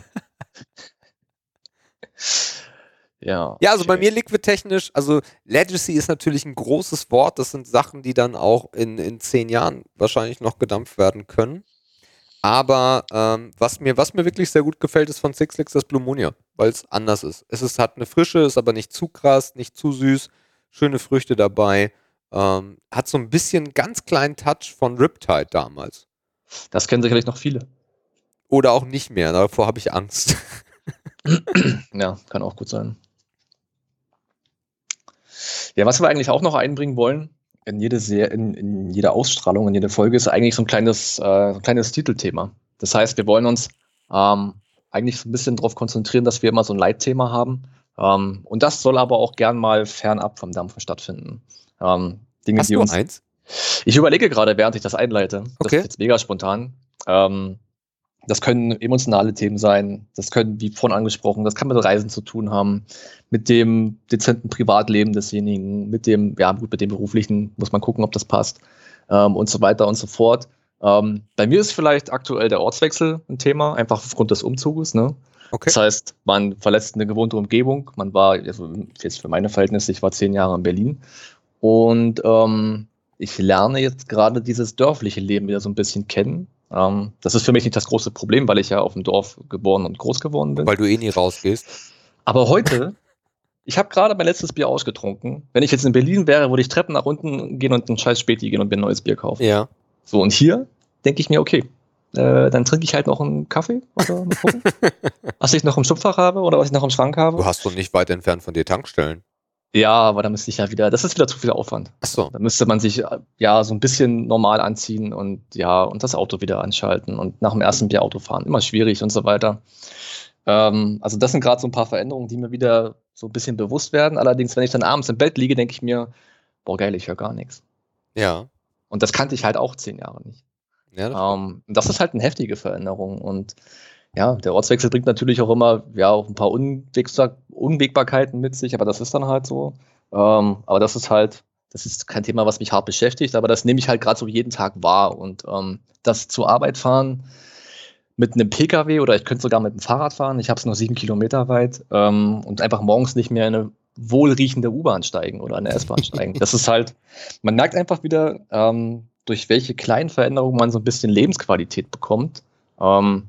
ja. Ja, also okay. bei mir liquid-technisch, also Legacy ist natürlich ein großes Wort. Das sind Sachen, die dann auch in, in zehn Jahren wahrscheinlich noch gedampft werden können. Aber ähm, was, mir, was mir wirklich sehr gut gefällt, ist von Sixlix das Blumonia, weil es anders ist. Es ist, hat eine Frische, ist aber nicht zu krass, nicht zu süß, schöne Früchte dabei. Ähm, hat so ein bisschen ganz kleinen Touch von Riptide damals. Das kennen sicherlich noch viele. Oder auch nicht mehr, davor habe ich Angst. ja, kann auch gut sein. Ja, was wir eigentlich auch noch einbringen wollen, in jede, Serie, in, in jede Ausstrahlung, in jede Folge, ist eigentlich so ein kleines, äh, ein kleines Titelthema. Das heißt, wir wollen uns ähm, eigentlich so ein bisschen darauf konzentrieren, dass wir immer so ein Leitthema haben. Ähm, und das soll aber auch gern mal fernab vom Dampfen stattfinden. Ähm, Dinge, Hast die uns, eins? Ich überlege gerade, während ich das einleite. Das okay. ist jetzt mega spontan. Ähm, das können emotionale Themen sein. Das können, wie vorhin angesprochen, das kann mit Reisen zu tun haben, mit dem dezenten Privatleben desjenigen, mit dem, ja, gut, mit dem beruflichen muss man gucken, ob das passt ähm, und so weiter und so fort. Ähm, bei mir ist vielleicht aktuell der Ortswechsel ein Thema, einfach aufgrund des Umzuges. Ne? Okay. Das heißt, man verlässt eine gewohnte Umgebung. Man war, also jetzt für meine Verhältnisse, ich war zehn Jahre in Berlin und ähm, ich lerne jetzt gerade dieses dörfliche Leben wieder so ein bisschen kennen. Ähm, das ist für mich nicht das große Problem, weil ich ja auf dem Dorf geboren und groß geworden bin. Weil du eh nie rausgehst. Aber heute, ich habe gerade mein letztes Bier ausgetrunken. Wenn ich jetzt in Berlin wäre, würde ich Treppen nach unten gehen und ein scheiß Späti gehen und mir ein neues Bier kaufen. Ja. So, und hier denke ich mir, okay, äh, dann trinke ich halt noch einen Kaffee oder was ich noch im Schubfach habe oder was ich noch im Schrank habe. Du hast doch nicht weit entfernt von dir Tankstellen. Ja, aber da müsste ich ja wieder, das ist wieder zu viel Aufwand. Ach so. Da müsste man sich ja so ein bisschen normal anziehen und ja, und das Auto wieder anschalten und nach dem ersten Bier Auto fahren. Immer schwierig und so weiter. Ähm, also, das sind gerade so ein paar Veränderungen, die mir wieder so ein bisschen bewusst werden. Allerdings, wenn ich dann abends im Bett liege, denke ich mir, boah, geil, ich höre gar nichts. Ja. Und das kannte ich halt auch zehn Jahre nicht. Ja, das, ähm, das ist halt eine heftige Veränderung und ja, der Ortswechsel bringt natürlich auch immer ja, auch ein paar Unwegbar Unwägbarkeiten mit sich, aber das ist dann halt so. Ähm, aber das ist halt, das ist kein Thema, was mich hart beschäftigt, aber das nehme ich halt gerade so jeden Tag wahr. Und ähm, das zur Arbeit fahren mit einem Pkw oder ich könnte sogar mit dem Fahrrad fahren, ich habe es nur sieben Kilometer weit ähm, und einfach morgens nicht mehr in eine wohlriechende U-Bahn steigen oder eine S-Bahn steigen. Das ist halt, man merkt einfach wieder, ähm, durch welche kleinen Veränderungen man so ein bisschen Lebensqualität bekommt. Ähm,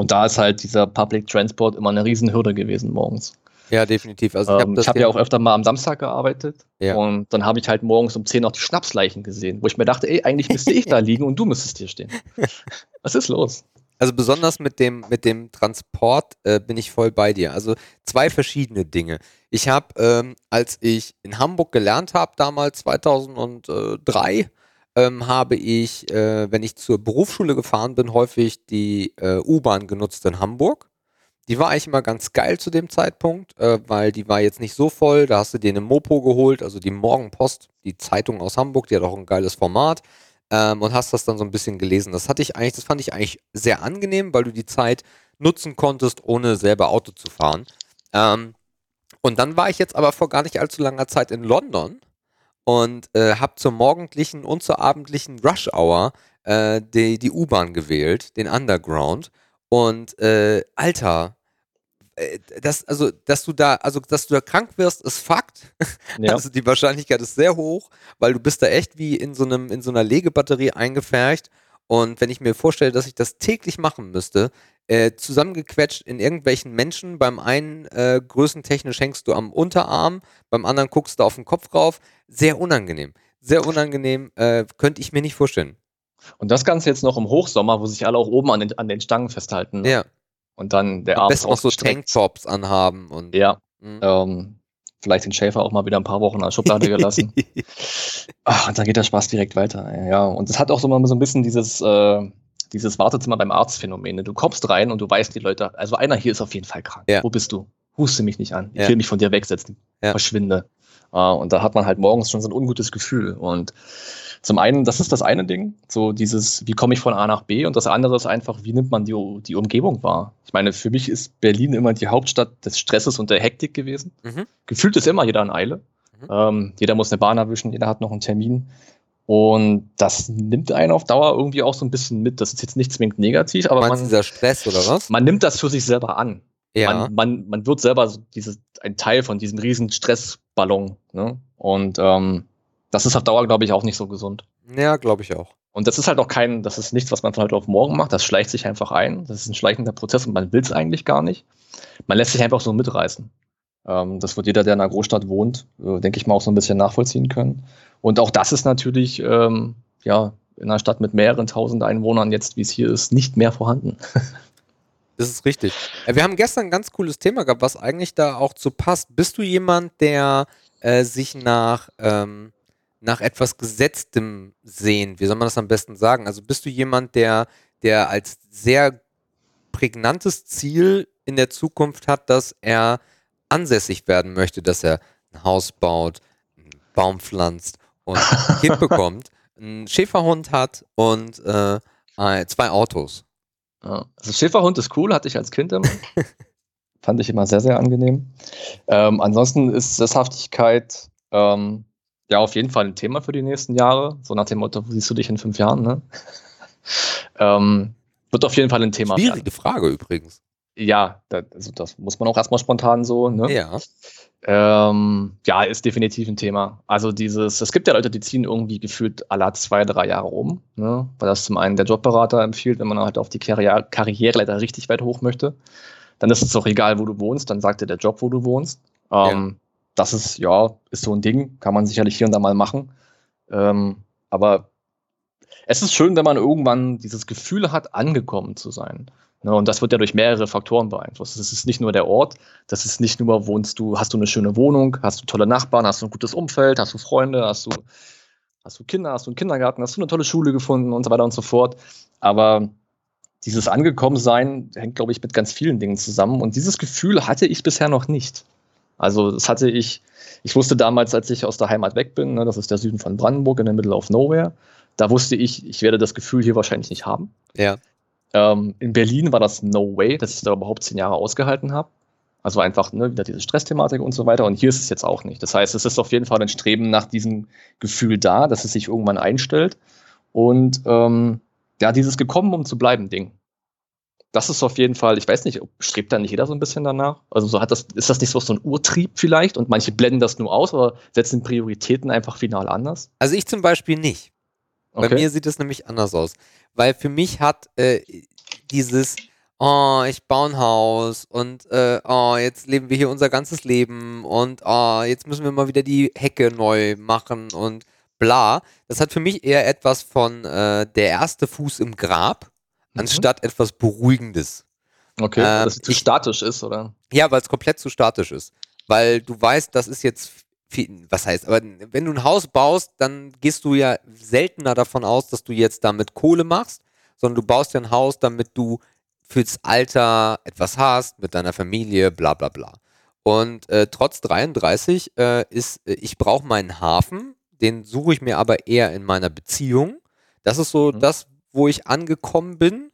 und da ist halt dieser Public Transport immer eine Riesenhürde gewesen morgens. Ja, definitiv. Also ich habe ähm, hab ja auch öfter mal am Samstag gearbeitet ja. und dann habe ich halt morgens um 10 noch die Schnapsleichen gesehen, wo ich mir dachte, ey, eigentlich müsste ich da liegen und du müsstest hier stehen. Was ist los? Also besonders mit dem, mit dem Transport äh, bin ich voll bei dir. Also zwei verschiedene Dinge. Ich habe, ähm, als ich in Hamburg gelernt habe, damals 2003, ähm, habe ich, äh, wenn ich zur Berufsschule gefahren bin, häufig die äh, U-Bahn genutzt in Hamburg. Die war eigentlich immer ganz geil zu dem Zeitpunkt, äh, weil die war jetzt nicht so voll. Da hast du dir eine Mopo geholt, also die Morgenpost, die Zeitung aus Hamburg, die hat auch ein geiles Format ähm, und hast das dann so ein bisschen gelesen. Das hatte ich eigentlich, das fand ich eigentlich sehr angenehm, weil du die Zeit nutzen konntest, ohne selber Auto zu fahren. Ähm, und dann war ich jetzt aber vor gar nicht allzu langer Zeit in London und äh, habe zur morgendlichen und zur abendlichen Rush Hour äh, die, die U-Bahn gewählt, den Underground. Und äh, Alter, äh, das, also, dass du da, also, dass du da krank wirst, ist Fakt. Ja. Also, die Wahrscheinlichkeit ist sehr hoch, weil du bist da echt wie in so einem, in so einer Legebatterie eingefärcht. Und wenn ich mir vorstelle, dass ich das täglich machen müsste, äh, zusammengequetscht in irgendwelchen Menschen, beim einen äh, größentechnisch hängst du am Unterarm, beim anderen guckst du auf den Kopf rauf, sehr unangenehm. Sehr unangenehm, äh, könnte ich mir nicht vorstellen. Und das Ganze jetzt noch im Hochsommer, wo sich alle auch oben an den, an den Stangen festhalten. Ne? Ja. Und dann der Arm. Am besten noch so Tanktops anhaben. Und, ja. Mhm. Ähm, vielleicht den Schäfer auch mal wieder ein paar Wochen als Schublade gelassen. Ach, und dann geht der Spaß direkt weiter. Ja, und es hat auch so mal so ein bisschen dieses, äh, dieses Wartezimmer beim Arztphänomen. Ne? Du kommst rein und du weißt, die Leute, also einer hier ist auf jeden Fall krank. Ja. Wo bist du? Huste mich nicht an. Ich ja. will mich von dir wegsetzen. Ja. Verschwinde. Uh, und da hat man halt morgens schon so ein ungutes Gefühl. Und zum einen, das ist das eine Ding, so dieses, wie komme ich von A nach B? Und das andere ist einfach, wie nimmt man die, die Umgebung wahr? Ich meine, für mich ist Berlin immer die Hauptstadt des Stresses und der Hektik gewesen. Mhm. Gefühlt ist immer jeder in Eile. Mhm. Ähm, jeder muss eine Bahn erwischen, jeder hat noch einen Termin. Und das nimmt einen auf Dauer irgendwie auch so ein bisschen mit. Das ist jetzt nicht zwingend negativ, aber man, dieser Stress oder was? Man nimmt das für sich selber an. Ja. Man, man, man wird selber so dieses, ein Teil von diesem riesen Stressballon. Ne? Und ähm, das ist auf Dauer, glaube ich, auch nicht so gesund. Ja, glaube ich auch. Und das ist halt auch kein, das ist nichts, was man von heute auf morgen macht. Das schleicht sich einfach ein. Das ist ein schleichender Prozess und man will es eigentlich gar nicht. Man lässt sich einfach so mitreißen. Ähm, das wird jeder, der in einer Großstadt wohnt, äh, denke ich mal, auch so ein bisschen nachvollziehen können. Und auch das ist natürlich, ähm, ja, in einer Stadt mit mehreren tausend Einwohnern jetzt, wie es hier ist, nicht mehr vorhanden. Das ist richtig. Äh, wir haben gestern ein ganz cooles Thema gehabt, was eigentlich da auch zu passt. Bist du jemand, der äh, sich nach, ähm, nach etwas Gesetztem sehen, wie soll man das am besten sagen? Also bist du jemand, der, der als sehr prägnantes Ziel in der Zukunft hat, dass er ansässig werden möchte, dass er ein Haus baut, einen Baum pflanzt und ein Kind bekommt, einen Schäferhund hat und äh, zwei Autos. Ja. Also Schäferhund ist cool, hatte ich als Kind immer. Fand ich immer sehr, sehr angenehm. Ähm, ansonsten ist Sesshaftigkeit ähm, ja auf jeden Fall ein Thema für die nächsten Jahre. So nach dem Motto, wo siehst du dich in fünf Jahren? Ne? ähm, wird auf jeden Fall ein Thema. Schwierige werden. Frage übrigens. Ja, das, also das muss man auch erstmal spontan so. Ne? Ja. Ähm, ja, ist definitiv ein Thema. Also dieses, es gibt ja Leute, die ziehen irgendwie gefühlt alle zwei, drei Jahre um, ne? weil das zum einen der Jobberater empfiehlt, wenn man halt auf die Karriere Karriereleiter richtig weit hoch möchte. Dann ist es auch egal, wo du wohnst, dann sagt dir der Job, wo du wohnst. Ähm, ja. Das ist, ja, ist so ein Ding, kann man sicherlich hier und da mal machen. Ähm, aber es ist schön, wenn man irgendwann dieses Gefühl hat, angekommen zu sein. Ne, und das wird ja durch mehrere Faktoren beeinflusst. Das ist nicht nur der Ort, das ist nicht nur, wohnst du, hast du eine schöne Wohnung, hast du tolle Nachbarn, hast du ein gutes Umfeld, hast du Freunde, hast du, hast du Kinder, hast du einen Kindergarten, hast du eine tolle Schule gefunden und so weiter und so fort. Aber dieses Angekommensein hängt, glaube ich, mit ganz vielen Dingen zusammen. Und dieses Gefühl hatte ich bisher noch nicht. Also das hatte ich, ich wusste damals, als ich aus der Heimat weg bin, ne, das ist der Süden von Brandenburg in der Middle of Nowhere, da wusste ich, ich werde das Gefühl hier wahrscheinlich nicht haben. Ja. Ähm, in Berlin war das no way, dass ich da überhaupt zehn Jahre ausgehalten habe. Also einfach ne, wieder diese Stressthematik und so weiter. Und hier ist es jetzt auch nicht. Das heißt, es ist auf jeden Fall ein Streben nach diesem Gefühl da, dass es sich irgendwann einstellt. Und ähm, ja, dieses gekommen, um zu bleiben Ding. Das ist auf jeden Fall, ich weiß nicht, strebt da nicht jeder so ein bisschen danach? Also so hat das, ist das nicht so, so ein Urtrieb vielleicht? Und manche blenden das nur aus oder setzen Prioritäten einfach final anders? Also ich zum Beispiel nicht. Okay. Bei mir sieht es nämlich anders aus. Weil für mich hat äh, dieses, oh, ich baue ein Haus und äh, oh, jetzt leben wir hier unser ganzes Leben und oh, jetzt müssen wir mal wieder die Hecke neu machen und bla. Das hat für mich eher etwas von äh, der erste Fuß im Grab. Mhm. anstatt etwas Beruhigendes. Okay, ähm, dass es zu statisch ist, oder? Ja, weil es komplett zu statisch ist. Weil du weißt, das ist jetzt viel, was heißt, aber wenn du ein Haus baust, dann gehst du ja seltener davon aus, dass du jetzt damit Kohle machst, sondern du baust ja ein Haus, damit du fürs Alter etwas hast, mit deiner Familie, bla bla bla. Und äh, trotz 33 äh, ist, äh, ich brauche meinen Hafen, den suche ich mir aber eher in meiner Beziehung. Das ist so mhm. das, wo ich angekommen bin.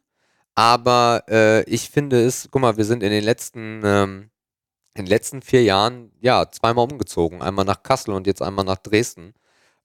Aber äh, ich finde es, guck mal, wir sind in den letzten, ähm, in den letzten vier Jahren ja zweimal umgezogen. Einmal nach Kassel und jetzt einmal nach Dresden.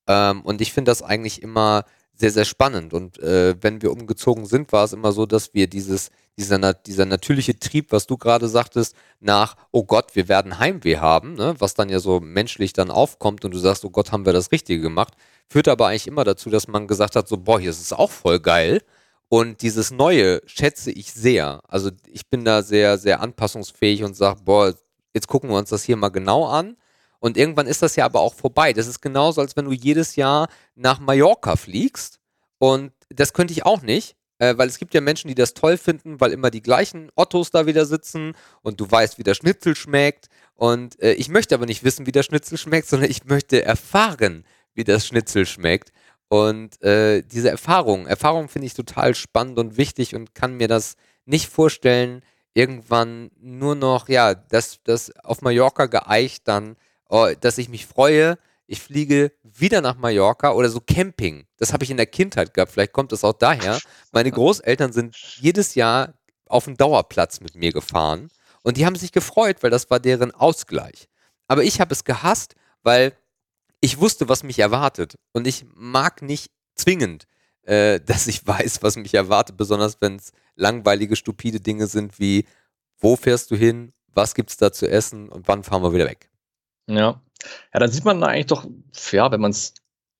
Ähm, und ich finde das eigentlich immer sehr, sehr spannend. Und äh, wenn wir umgezogen sind, war es immer so, dass wir dieses, dieser, dieser natürliche Trieb, was du gerade sagtest, nach, oh Gott, wir werden Heimweh haben, ne, was dann ja so menschlich dann aufkommt und du sagst, oh Gott, haben wir das Richtige gemacht, führt aber eigentlich immer dazu, dass man gesagt hat, so, boah, hier ist es auch voll geil. Und dieses Neue schätze ich sehr. Also ich bin da sehr, sehr anpassungsfähig und sage, boah, jetzt gucken wir uns das hier mal genau an. Und irgendwann ist das ja aber auch vorbei. Das ist genauso, als wenn du jedes Jahr nach Mallorca fliegst. Und das könnte ich auch nicht, äh, weil es gibt ja Menschen, die das toll finden, weil immer die gleichen Ottos da wieder sitzen und du weißt, wie der Schnitzel schmeckt. Und äh, ich möchte aber nicht wissen, wie der Schnitzel schmeckt, sondern ich möchte erfahren, wie das Schnitzel schmeckt. Und äh, diese Erfahrung, Erfahrung finde ich total spannend und wichtig und kann mir das nicht vorstellen, irgendwann nur noch, ja, das, das auf Mallorca geeicht dann, oh, dass ich mich freue, ich fliege wieder nach Mallorca oder so Camping. Das habe ich in der Kindheit gehabt, vielleicht kommt das auch daher. Meine Großeltern sind jedes Jahr auf den Dauerplatz mit mir gefahren und die haben sich gefreut, weil das war deren Ausgleich. Aber ich habe es gehasst, weil ich wusste, was mich erwartet. Und ich mag nicht zwingend, äh, dass ich weiß, was mich erwartet, besonders wenn es langweilige, stupide Dinge sind wie, wo fährst du hin, was gibt es da zu essen und wann fahren wir wieder weg. Ja. Ja, dann sieht man eigentlich doch, ja, wenn man es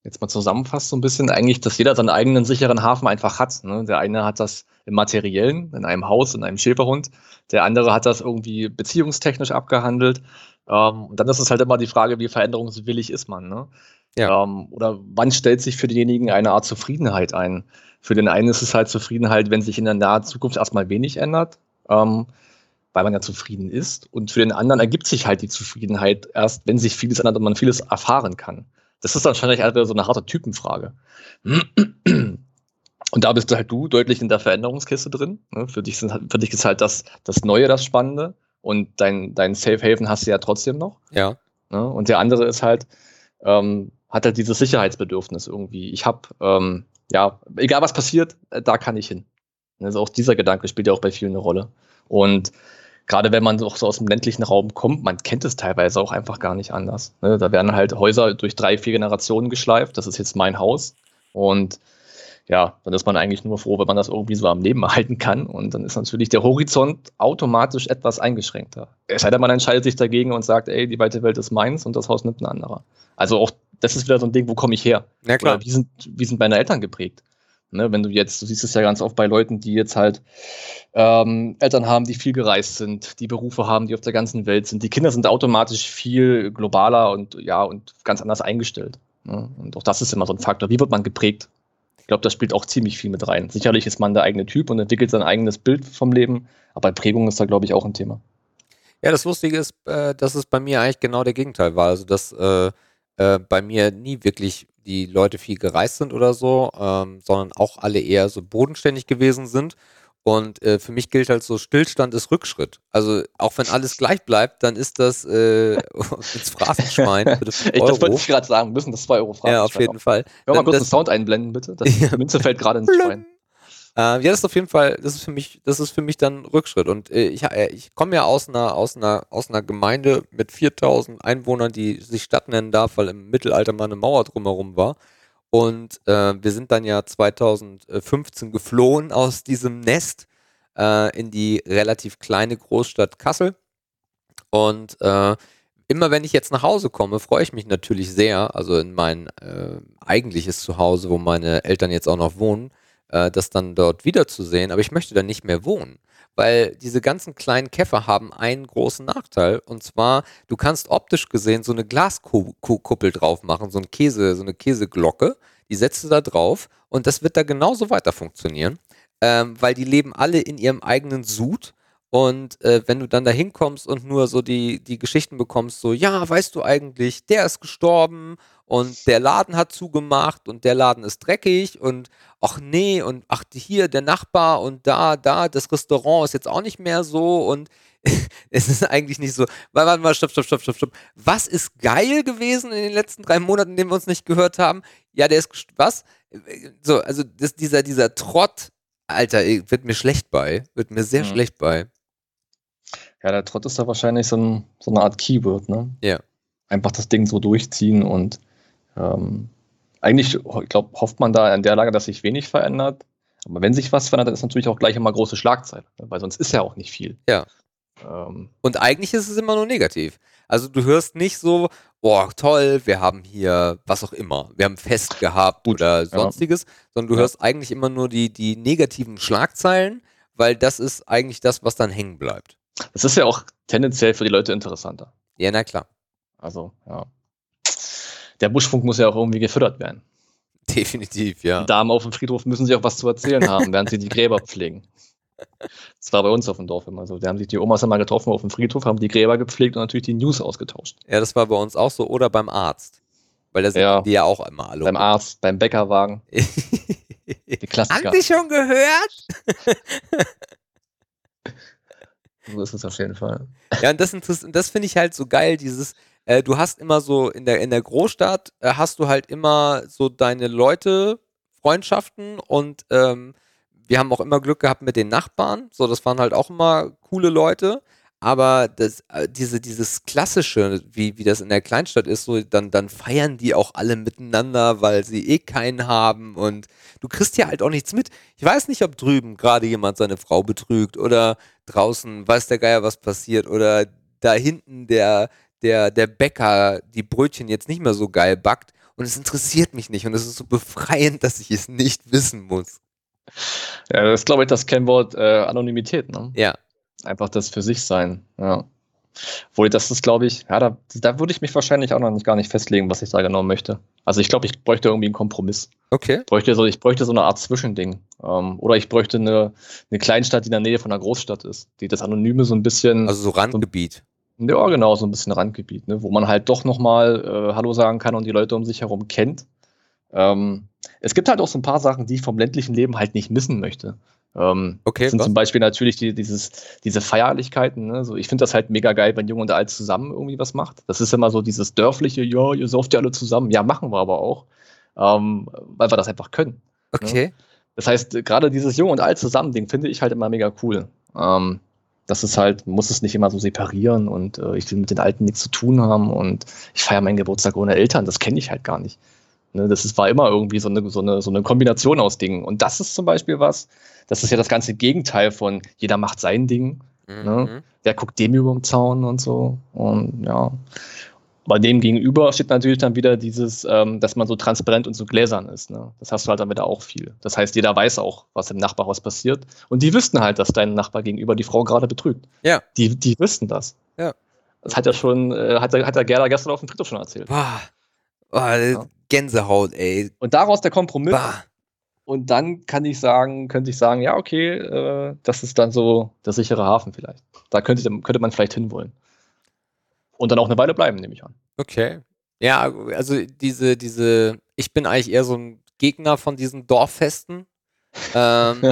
jetzt mal zusammenfasst, so ein bisschen eigentlich, dass jeder seinen eigenen sicheren Hafen einfach hat. Ne? Der eine hat das im Materiellen, in einem Haus, in einem Schäferhund. Der andere hat das irgendwie beziehungstechnisch abgehandelt. Ähm, und dann ist es halt immer die Frage, wie veränderungswillig ist man. Ne? Ja. Ähm, oder wann stellt sich für denjenigen eine Art Zufriedenheit ein? Für den einen ist es halt Zufriedenheit, wenn sich in der nahen Zukunft erstmal wenig ändert, ähm, weil man ja zufrieden ist. Und für den anderen ergibt sich halt die Zufriedenheit erst, wenn sich vieles ändert und man vieles erfahren kann. Das ist dann wahrscheinlich halt so eine harte Typenfrage. Und da bist du halt du deutlich in der Veränderungskiste drin. Ne? Für, dich sind, für dich ist halt das, das Neue das Spannende und dein, dein Safe Haven hast du ja trotzdem noch. Ja. Ne? Und der andere ist halt, ähm, hat halt dieses Sicherheitsbedürfnis irgendwie. Ich habe, ähm, ja, egal was passiert, äh, da kann ich hin. Also auch dieser Gedanke spielt ja auch bei vielen eine Rolle. Und gerade wenn man auch so aus dem ländlichen Raum kommt, man kennt es teilweise auch einfach gar nicht anders. Ne? Da werden halt Häuser durch drei, vier Generationen geschleift. Das ist jetzt mein Haus. Und ja, dann ist man eigentlich nur froh, wenn man das irgendwie so am Leben erhalten kann. Und dann ist natürlich der Horizont automatisch etwas eingeschränkter. Es sei denn, man entscheidet sich dagegen und sagt, ey, die weite Welt ist meins und das Haus nimmt ein anderer. Also auch, das ist wieder so ein Ding, wo komme ich her? Ja, klar. Oder wie sind, wie sind meine Eltern geprägt? Ne, wenn du jetzt, du siehst es ja ganz oft bei Leuten, die jetzt halt ähm, Eltern haben, die viel gereist sind, die Berufe haben, die auf der ganzen Welt sind. Die Kinder sind automatisch viel globaler und ja und ganz anders eingestellt. Ne? Und auch das ist immer so ein Faktor. Wie wird man geprägt? Ich glaube, das spielt auch ziemlich viel mit rein. Sicherlich ist man der eigene Typ und entwickelt sein eigenes Bild vom Leben, aber Prägung ist da, glaube ich, auch ein Thema. Ja, das Lustige ist, äh, dass es bei mir eigentlich genau der Gegenteil war. Also, dass äh, äh, bei mir nie wirklich die Leute viel gereist sind oder so, ähm, sondern auch alle eher so bodenständig gewesen sind. Und äh, für mich gilt halt so, Stillstand ist Rückschritt. Also auch wenn alles gleich bleibt, dann ist das äh, ins Phrasenschwein. ich, das wollte ich gerade sagen, müssen das 2 Euro Phrasenschwein. Ja, auf jeden auch. Fall. Hör mal kurz das, einen Sound einblenden, bitte. Das. Die Münze fällt gerade ins Schwein. Äh, ja, das ist auf jeden Fall, das ist für mich, das ist für mich dann Rückschritt. Und äh, ich, äh, ich komme ja aus einer, aus, einer, aus einer Gemeinde mit 4000 Einwohnern, die sich Stadt nennen darf, weil im Mittelalter mal eine Mauer drumherum war. Und äh, wir sind dann ja 2015 geflohen aus diesem Nest äh, in die relativ kleine Großstadt Kassel. Und äh, immer wenn ich jetzt nach Hause komme, freue ich mich natürlich sehr, also in mein äh, eigentliches Zuhause, wo meine Eltern jetzt auch noch wohnen, äh, das dann dort wiederzusehen. Aber ich möchte da nicht mehr wohnen weil diese ganzen kleinen Käfer haben einen großen Nachteil und zwar, du kannst optisch gesehen so eine Glaskuppel drauf machen, so, ein Käse, so eine Käseglocke, die setzt du da drauf und das wird da genauso weiter funktionieren. ähm, weil die leben alle in ihrem eigenen Sud. Und äh, wenn du dann da hinkommst und nur so die, die Geschichten bekommst, so, ja, weißt du eigentlich, der ist gestorben und der Laden hat zugemacht und der Laden ist dreckig und ach nee und ach hier der Nachbar und da, da, das Restaurant ist jetzt auch nicht mehr so und es ist eigentlich nicht so. Warte mal, stopp, stopp, stopp, stopp, stopp. Was ist geil gewesen in den letzten drei Monaten, in denen wir uns nicht gehört haben? Ja, der ist, was? So, also das, dieser, dieser Trott, Alter, wird mir schlecht bei, wird mir sehr mhm. schlecht bei. Ja, der Trott ist da wahrscheinlich so, ein, so eine Art Keyword, ne? Ja. Einfach das Ding so durchziehen und ähm, eigentlich, ich glaube, hofft man da in der Lage, dass sich wenig verändert. Aber wenn sich was verändert, dann ist natürlich auch gleich immer große Schlagzeile, ne? weil sonst ist ja auch nicht viel. Ja. Ähm, und eigentlich ist es immer nur negativ. Also du hörst nicht so, boah, toll, wir haben hier was auch immer, wir haben Fest gehabt Gut, oder sonstiges, ja. sondern du ja. hörst eigentlich immer nur die, die negativen Schlagzeilen, weil das ist eigentlich das, was dann hängen bleibt. Das ist ja auch tendenziell für die Leute interessanter. Ja, na klar. Also, ja. Der Buschfunk muss ja auch irgendwie gefüttert werden. Definitiv, ja. Die Damen auf dem Friedhof müssen sich auch was zu erzählen haben, während sie die Gräber pflegen. Das war bei uns auf dem Dorf immer so. Da haben sich die Omas immer getroffen auf dem Friedhof, haben die Gräber gepflegt und natürlich die News ausgetauscht. Ja, das war bei uns auch so. Oder beim Arzt. Weil da sind ja, die ja auch immer alle. Beim Arzt, beim Bäckerwagen. die Klassiker. Haben Sie schon gehört? so ist es auf jeden Fall. Ja, und das, das finde ich halt so geil, dieses, äh, du hast immer so, in der, in der Großstadt äh, hast du halt immer so deine Leute, Freundschaften und ähm, wir haben auch immer Glück gehabt mit den Nachbarn. So, das waren halt auch immer coole Leute. Aber das, äh, diese, dieses Klassische, wie, wie das in der Kleinstadt ist, so, dann, dann feiern die auch alle miteinander, weil sie eh keinen haben und du kriegst ja halt auch nichts mit. Ich weiß nicht, ob drüben gerade jemand seine Frau betrügt oder draußen weiß der Geier, was passiert oder da hinten der, der, der Bäcker die Brötchen jetzt nicht mehr so geil backt und es interessiert mich nicht und es ist so befreiend, dass ich es nicht wissen muss. Ja, das ist, glaube ich, das Kennwort äh, Anonymität. Ne? Ja. Einfach das für sich sein. Ja. Obwohl, das ist, glaube ich, ja, da, da würde ich mich wahrscheinlich auch noch nicht, gar nicht festlegen, was ich da genau möchte. Also ich glaube, ich bräuchte irgendwie einen Kompromiss. Okay. Ich bräuchte so, ich bräuchte so eine Art Zwischending. Ähm, oder ich bräuchte eine, eine Kleinstadt, die in der Nähe von einer Großstadt ist, die das Anonyme so ein bisschen. Also so Randgebiet. Ja, genau, so ein bisschen Randgebiet, ne, wo man halt doch nochmal äh, Hallo sagen kann und die Leute um sich herum kennt. Ähm, es gibt halt auch so ein paar Sachen, die ich vom ländlichen Leben halt nicht missen möchte. Ähm, okay, das sind was? zum Beispiel natürlich die, dieses, diese Feierlichkeiten. Ne? So, ich finde das halt mega geil, wenn Jung und Alt zusammen irgendwie was macht. Das ist immer so dieses dörfliche, ja, ihr sauft ja alle zusammen. Ja, machen wir aber auch, ähm, weil wir das einfach können. Ne? Okay. Ne? Das heißt, gerade dieses Jung und Alt zusammen Ding finde ich halt immer mega cool. Ähm, das ist halt, muss es nicht immer so separieren und äh, ich will mit den Alten nichts zu tun haben und ich feiere meinen Geburtstag ohne Eltern. Das kenne ich halt gar nicht. Ne, das ist, war immer irgendwie so eine, so, eine, so eine Kombination aus Dingen. Und das ist zum Beispiel was, das ist ja das ganze Gegenteil von jeder macht sein Ding. Ne? Mhm. Ne? Der guckt dem über den Zaun und so. Und ja. Bei dem gegenüber steht natürlich dann wieder dieses, ähm, dass man so transparent und so gläsern ist. Ne? Das hast du halt dann wieder auch viel. Das heißt, jeder weiß auch, was im Nachbarhaus passiert. Und die wüssten halt, dass dein Nachbar gegenüber die Frau gerade betrügt. Ja. Die, die wüssten das. Ja. Das hat ja schon, äh, hat, der, hat der Gerda gestern auf dem Friedhof schon erzählt. Boah. Oh, ja. Gänsehaut, ey. Und daraus der Kompromiss. Bah. Und dann kann ich sagen, könnte ich sagen, ja, okay, äh, das ist dann so der sichere Hafen vielleicht. Da könnte, könnte man vielleicht hinwollen. Und dann auch eine Weile bleiben, nehme ich an. Okay. Ja, also diese, diese, ich bin eigentlich eher so ein Gegner von diesen Dorffesten. Ähm,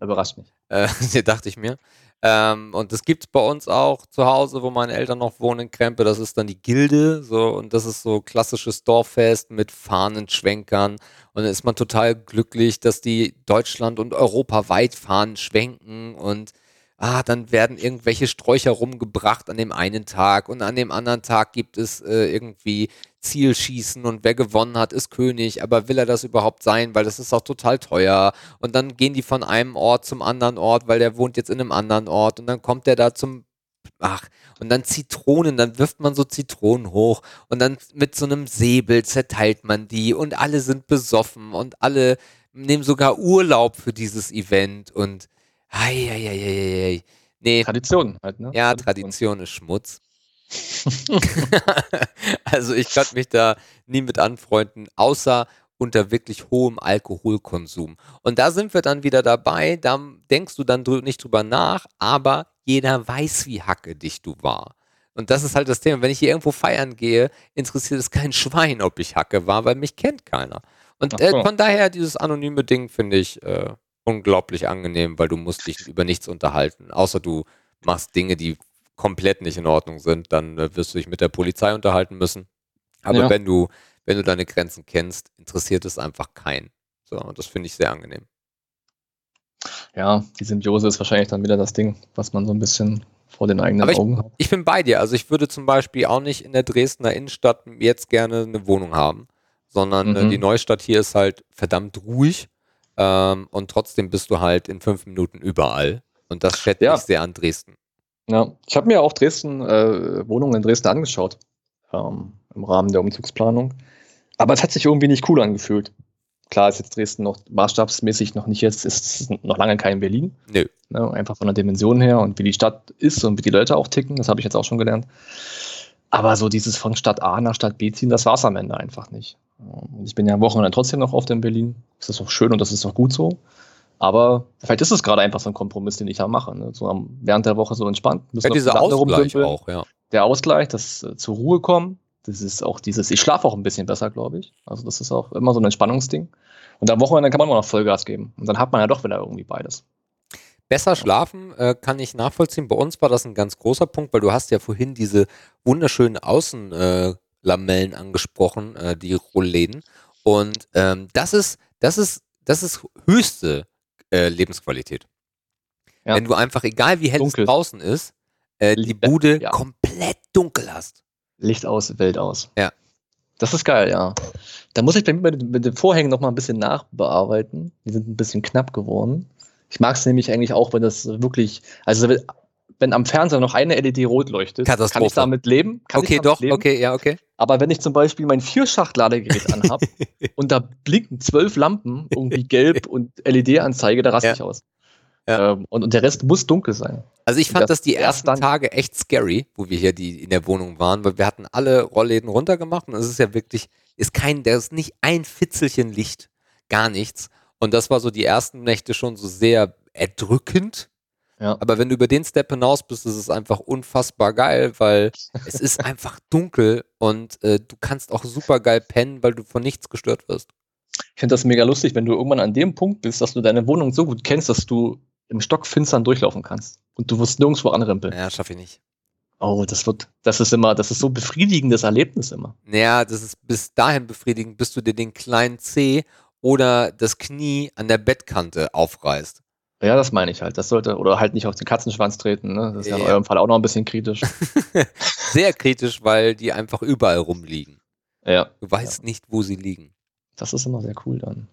Überrascht mich. Äh, dachte ich mir. Ähm, und das gibt es bei uns auch zu Hause, wo meine Eltern noch wohnen in Krempe. Das ist dann die Gilde. So, und das ist so klassisches Dorffest mit Fahnenschwenkern. Und dann ist man total glücklich, dass die Deutschland und europaweit Fahnen schwenken und ah, dann werden irgendwelche Sträucher rumgebracht an dem einen Tag und an dem anderen Tag gibt es äh, irgendwie Zielschießen und wer gewonnen hat, ist König, aber will er das überhaupt sein, weil das ist auch total teuer. Und dann gehen die von einem Ort zum anderen Ort, weil der wohnt jetzt in einem anderen Ort und dann kommt der da zum ach, und dann Zitronen, dann wirft man so Zitronen hoch und dann mit so einem Säbel zerteilt man die und alle sind besoffen und alle nehmen sogar Urlaub für dieses Event und Eieieiei. Nee. Tradition halt, ne? Ja, Tradition ist Schmutz. also ich kann mich da nie mit anfreunden, außer unter wirklich hohem Alkoholkonsum. Und da sind wir dann wieder dabei, da denkst du dann nicht drüber nach, aber jeder weiß, wie hacke dich du war. Und das ist halt das Thema. Wenn ich hier irgendwo feiern gehe, interessiert es kein Schwein, ob ich hacke war, weil mich kennt keiner. Und äh, von daher, dieses anonyme Ding finde ich äh, unglaublich angenehm, weil du musst dich über nichts unterhalten. Außer du machst Dinge, die komplett nicht in Ordnung sind, dann äh, wirst du dich mit der Polizei unterhalten müssen. Aber ja. wenn du, wenn du deine Grenzen kennst, interessiert es einfach keinen. So, und das finde ich sehr angenehm. Ja, die Symbiose ist wahrscheinlich dann wieder das Ding, was man so ein bisschen vor den eigenen ich, Augen hat. Ich bin bei dir. Also ich würde zum Beispiel auch nicht in der Dresdner Innenstadt jetzt gerne eine Wohnung haben, sondern äh, mhm. die Neustadt hier ist halt verdammt ruhig ähm, und trotzdem bist du halt in fünf Minuten überall. Und das schätze ja. ich sehr an Dresden. Ja, ich habe mir auch Dresden, äh, Wohnungen in Dresden angeschaut, ähm, im Rahmen der Umzugsplanung. Aber es hat sich irgendwie nicht cool angefühlt. Klar ist jetzt Dresden noch maßstabsmäßig noch nicht jetzt, ist noch lange kein Berlin. Nö. Ne, einfach von der Dimension her und wie die Stadt ist und wie die Leute auch ticken, das habe ich jetzt auch schon gelernt. Aber so dieses von Stadt A nach Stadt B ziehen, das war es am Ende einfach nicht. Und ich bin ja am Wochenende trotzdem noch oft in Berlin. Das ist auch schön und das ist auch gut so. Aber vielleicht ist es gerade einfach so ein Kompromiss, den ich da mache. Ne? So am, während der Woche so entspannt. Ja, dieser Ausgleich auch, ja. Der Ausgleich, das äh, zur Ruhe kommen. Das ist auch dieses, ich schlafe auch ein bisschen besser, glaube ich. Also das ist auch immer so ein Entspannungsding. Und am Wochenende kann man immer noch Vollgas geben. Und dann hat man ja doch wieder irgendwie beides. Besser schlafen äh, kann ich nachvollziehen. Bei uns war das ein ganz großer Punkt, weil du hast ja vorhin diese wunderschönen Außenlamellen äh, angesprochen, äh, die Rollläden. Und ähm, das ist, das ist, das ist höchste äh, Lebensqualität. Ja. Wenn du einfach, egal wie hell dunkel. es draußen ist, äh, die Bude ja. komplett dunkel hast. Licht aus, Welt aus. Ja. Das ist geil, ja. Da muss ich mit, mit den Vorhängen noch mal ein bisschen nachbearbeiten. Die sind ein bisschen knapp geworden. Ich mag es nämlich eigentlich auch, wenn das wirklich, also wenn am Fernseher noch eine LED rot leuchtet, kann ich damit leben. okay, doch, leben. okay, ja, okay. Aber wenn ich zum Beispiel mein Vierschacht-Ladegerät anhab und da blinken zwölf Lampen, irgendwie gelb und LED-Anzeige, da raste ja. ich aus. Ja. Ähm, und, und, der Rest muss dunkel sein. Also ich fand das, das die ersten Tage echt scary, wo wir hier die in der Wohnung waren, weil wir hatten alle Rollläden runtergemacht und es ist ja wirklich, ist kein, da ist nicht ein Fitzelchen Licht, gar nichts. Und das war so die ersten Nächte schon so sehr erdrückend. Ja. Aber wenn du über den Step hinaus bist, ist es einfach unfassbar geil, weil es ist einfach dunkel und äh, du kannst auch super geil pennen, weil du von nichts gestört wirst. Ich finde das mega lustig, wenn du irgendwann an dem Punkt bist, dass du deine Wohnung so gut kennst, dass du im Stockfinstern durchlaufen kannst und du wirst nirgendwo anrempeln. Ja, schaffe ich nicht. Oh, das wird, das ist immer, das ist so befriedigendes Erlebnis immer. Ja, das ist bis dahin befriedigend, bis du dir den kleinen C oder das Knie an der Bettkante aufreißt. Ja, das meine ich halt. Das sollte, oder halt nicht auf den Katzenschwanz treten, ne? Das ist ja, ja in eurem Fall auch noch ein bisschen kritisch. Sehr kritisch, weil die einfach überall rumliegen. Ja. Du weißt ja. nicht, wo sie liegen. Das ist immer sehr cool dann.